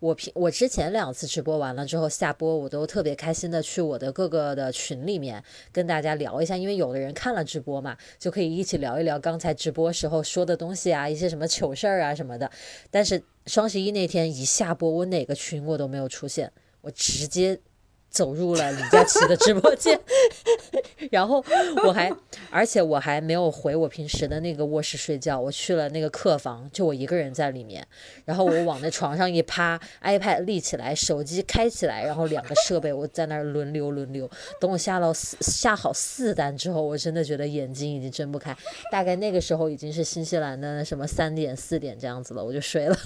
我平我之前两次直播完了之后下播，我都特别开心的去我的各个的群里面跟大家聊一下，因为有的人看了直播嘛，就可以一起聊一聊刚才直播时候说的东西啊，一些什么糗事儿啊什么的。但是双十一那天一下播，我哪个群我都没有出现，我直接走入了李佳琦的直播间，然后我还，而且我还没有回我平时的那个卧室睡觉，我去了那个客房，就我一个人在里面，然后我往那床上一趴，iPad 立起来，手机开起来，然后两个设备我在那儿轮流轮流。等我下到四下好四单之后，我真的觉得眼睛已经睁不开，大概那个时候已经是新西兰的什么三点四点这样子了，我就睡了。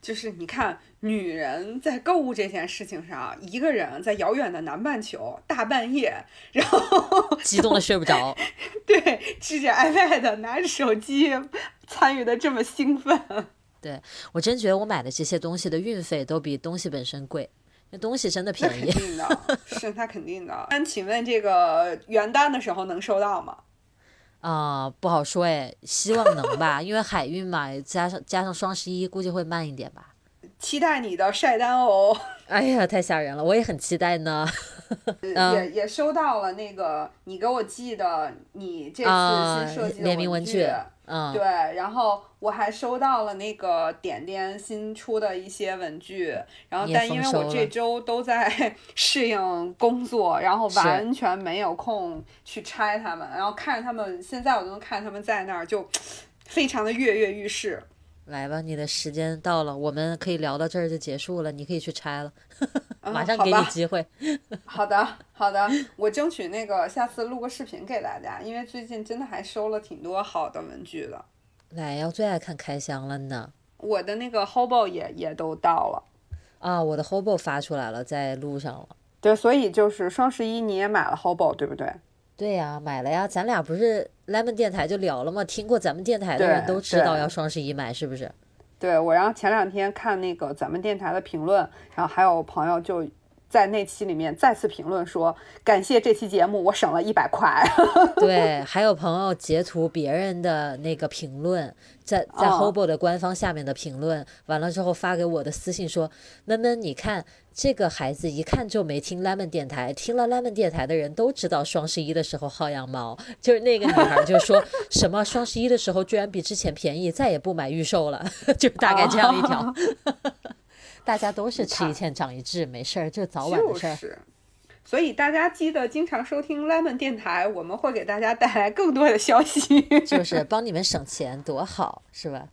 就是你看，女人在购物这件事情上，一个人在遥远的南半球大半夜，然后 激动的睡不着。对支着 iPad 拿着手机参与的这么兴奋，对我真觉得我买的这些东西的运费都比东西本身贵，那东西真的便宜肯。定的，是他肯定的。那请问这个元旦的时候能收到吗？啊、不好说哎，希望能吧，因为海运嘛，加上加上双十一，估计会慢一点吧。期待你的晒单哦。哎呀，太吓人了，我也很期待呢。呃也也收到了那个你给我寄的你这啊次新设计的联名文具。对，然后我还收到了那个点点新出的一些文具，然后但因为我这周都在 适应工作，然后完全没有空去拆它们，然后看着他们，现在我都能看他们在那儿，就 非常的跃跃欲试。来吧，你的时间到了，我们可以聊到这儿就结束了，你可以去拆了，嗯马上给你机会。好的，好的，我争取那个下次录个视频给大家，因为最近真的还收了挺多好的文具的。来呀，我最爱看开箱了呢。我的那个 Hobo 也也都到了，啊，我的 Hobo 发出来了，在路上了。对，所以就是双十一你也买了 Hobo 对不对？对呀，买了呀，咱俩不是 Lemon 电台就聊了嘛？听过咱们电台的人都知道要双十一买，是不是？对我，然后前两天看那个咱们电台的评论，然后还有朋友就在那期里面再次评论说，感谢这期节目我省了一百块。对，还有朋友截图别人的那个评论，在在哦 Hobo 的官方下面的评论，完了之后发给我的私信说：“闷闷，你看这个孩子一看就没听 Lemon 电台，听了 Lemon 电台的人都知道双十一的时候薅羊毛。”就是那个女孩就说 什么双十一的时候居然比之前便宜，再也不买预售了，就大概这样一条。大家都是吃一堑长一智，没事儿，就早晚的事儿。就是，所以大家记得经常收听 Lemon 电台，我们会给大家带来更多的消息。就是帮你们省钱，多好，是吧？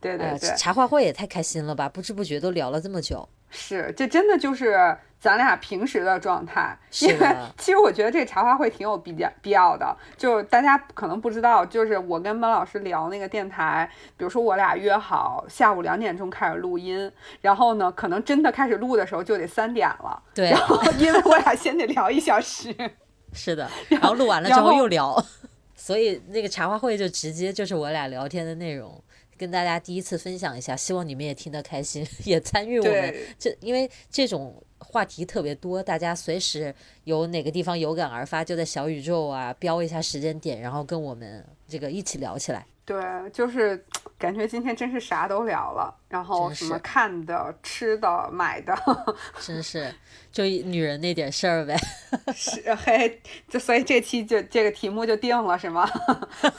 对对对，茶话会也太开心了吧！不知不觉都聊了这么久。是，这真的就是咱俩平时的状态。是因为其实我觉得这个茶话会挺有必要必要的，就是大家可能不知道，就是我跟闷老师聊那个电台，比如说我俩约好下午两点钟开始录音，然后呢，可能真的开始录的时候就得三点了，对，然后因为我俩先得聊一小时。是的。然后录完了之后又聊，所以那个茶话会就直接就是我俩聊天的内容，跟大家第一次分享一下，希望你们也听得开心，也参与我们对。这因为这种话题特别多，大家随时有哪个地方有感而发，就在小宇宙啊标一下时间点，然后跟我们这个一起聊起来。对，就是 感觉今天真是啥都聊了，然后什么看的、吃的、买的，真是，就一女人那点事儿呗。是嘿，就所以这期就这个题目就定了，是吗？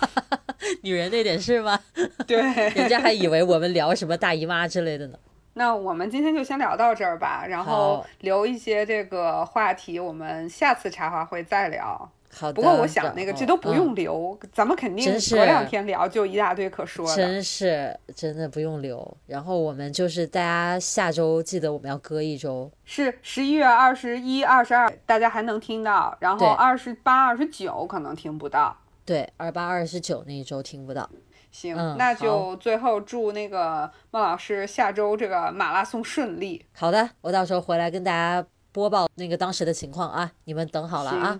女人那点事吗？对，人家还以为我们聊什么大姨妈之类的呢。那我们今天就先聊到这儿吧，然后留一些这个话题，我们下次茶话会再聊。好的。不过我想那个这都不用嗯留，咱们肯定隔两天聊就一大堆可说的。真是真的不用留。然后我们就是大家下周记得我们要隔一周。是十一月二十一、二十二，大家还能听到，然后二十八、二十九可能听不到。对，二八二十九那一周听不到。行，嗯那就最后祝那个孟老师下周这个马拉松顺利。好的，我到时候回来跟大家播报那个当时的情况啊，你们等好了啊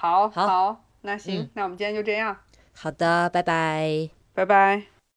好好，那行，嗯那我们今天就这样，好的，拜拜。拜拜。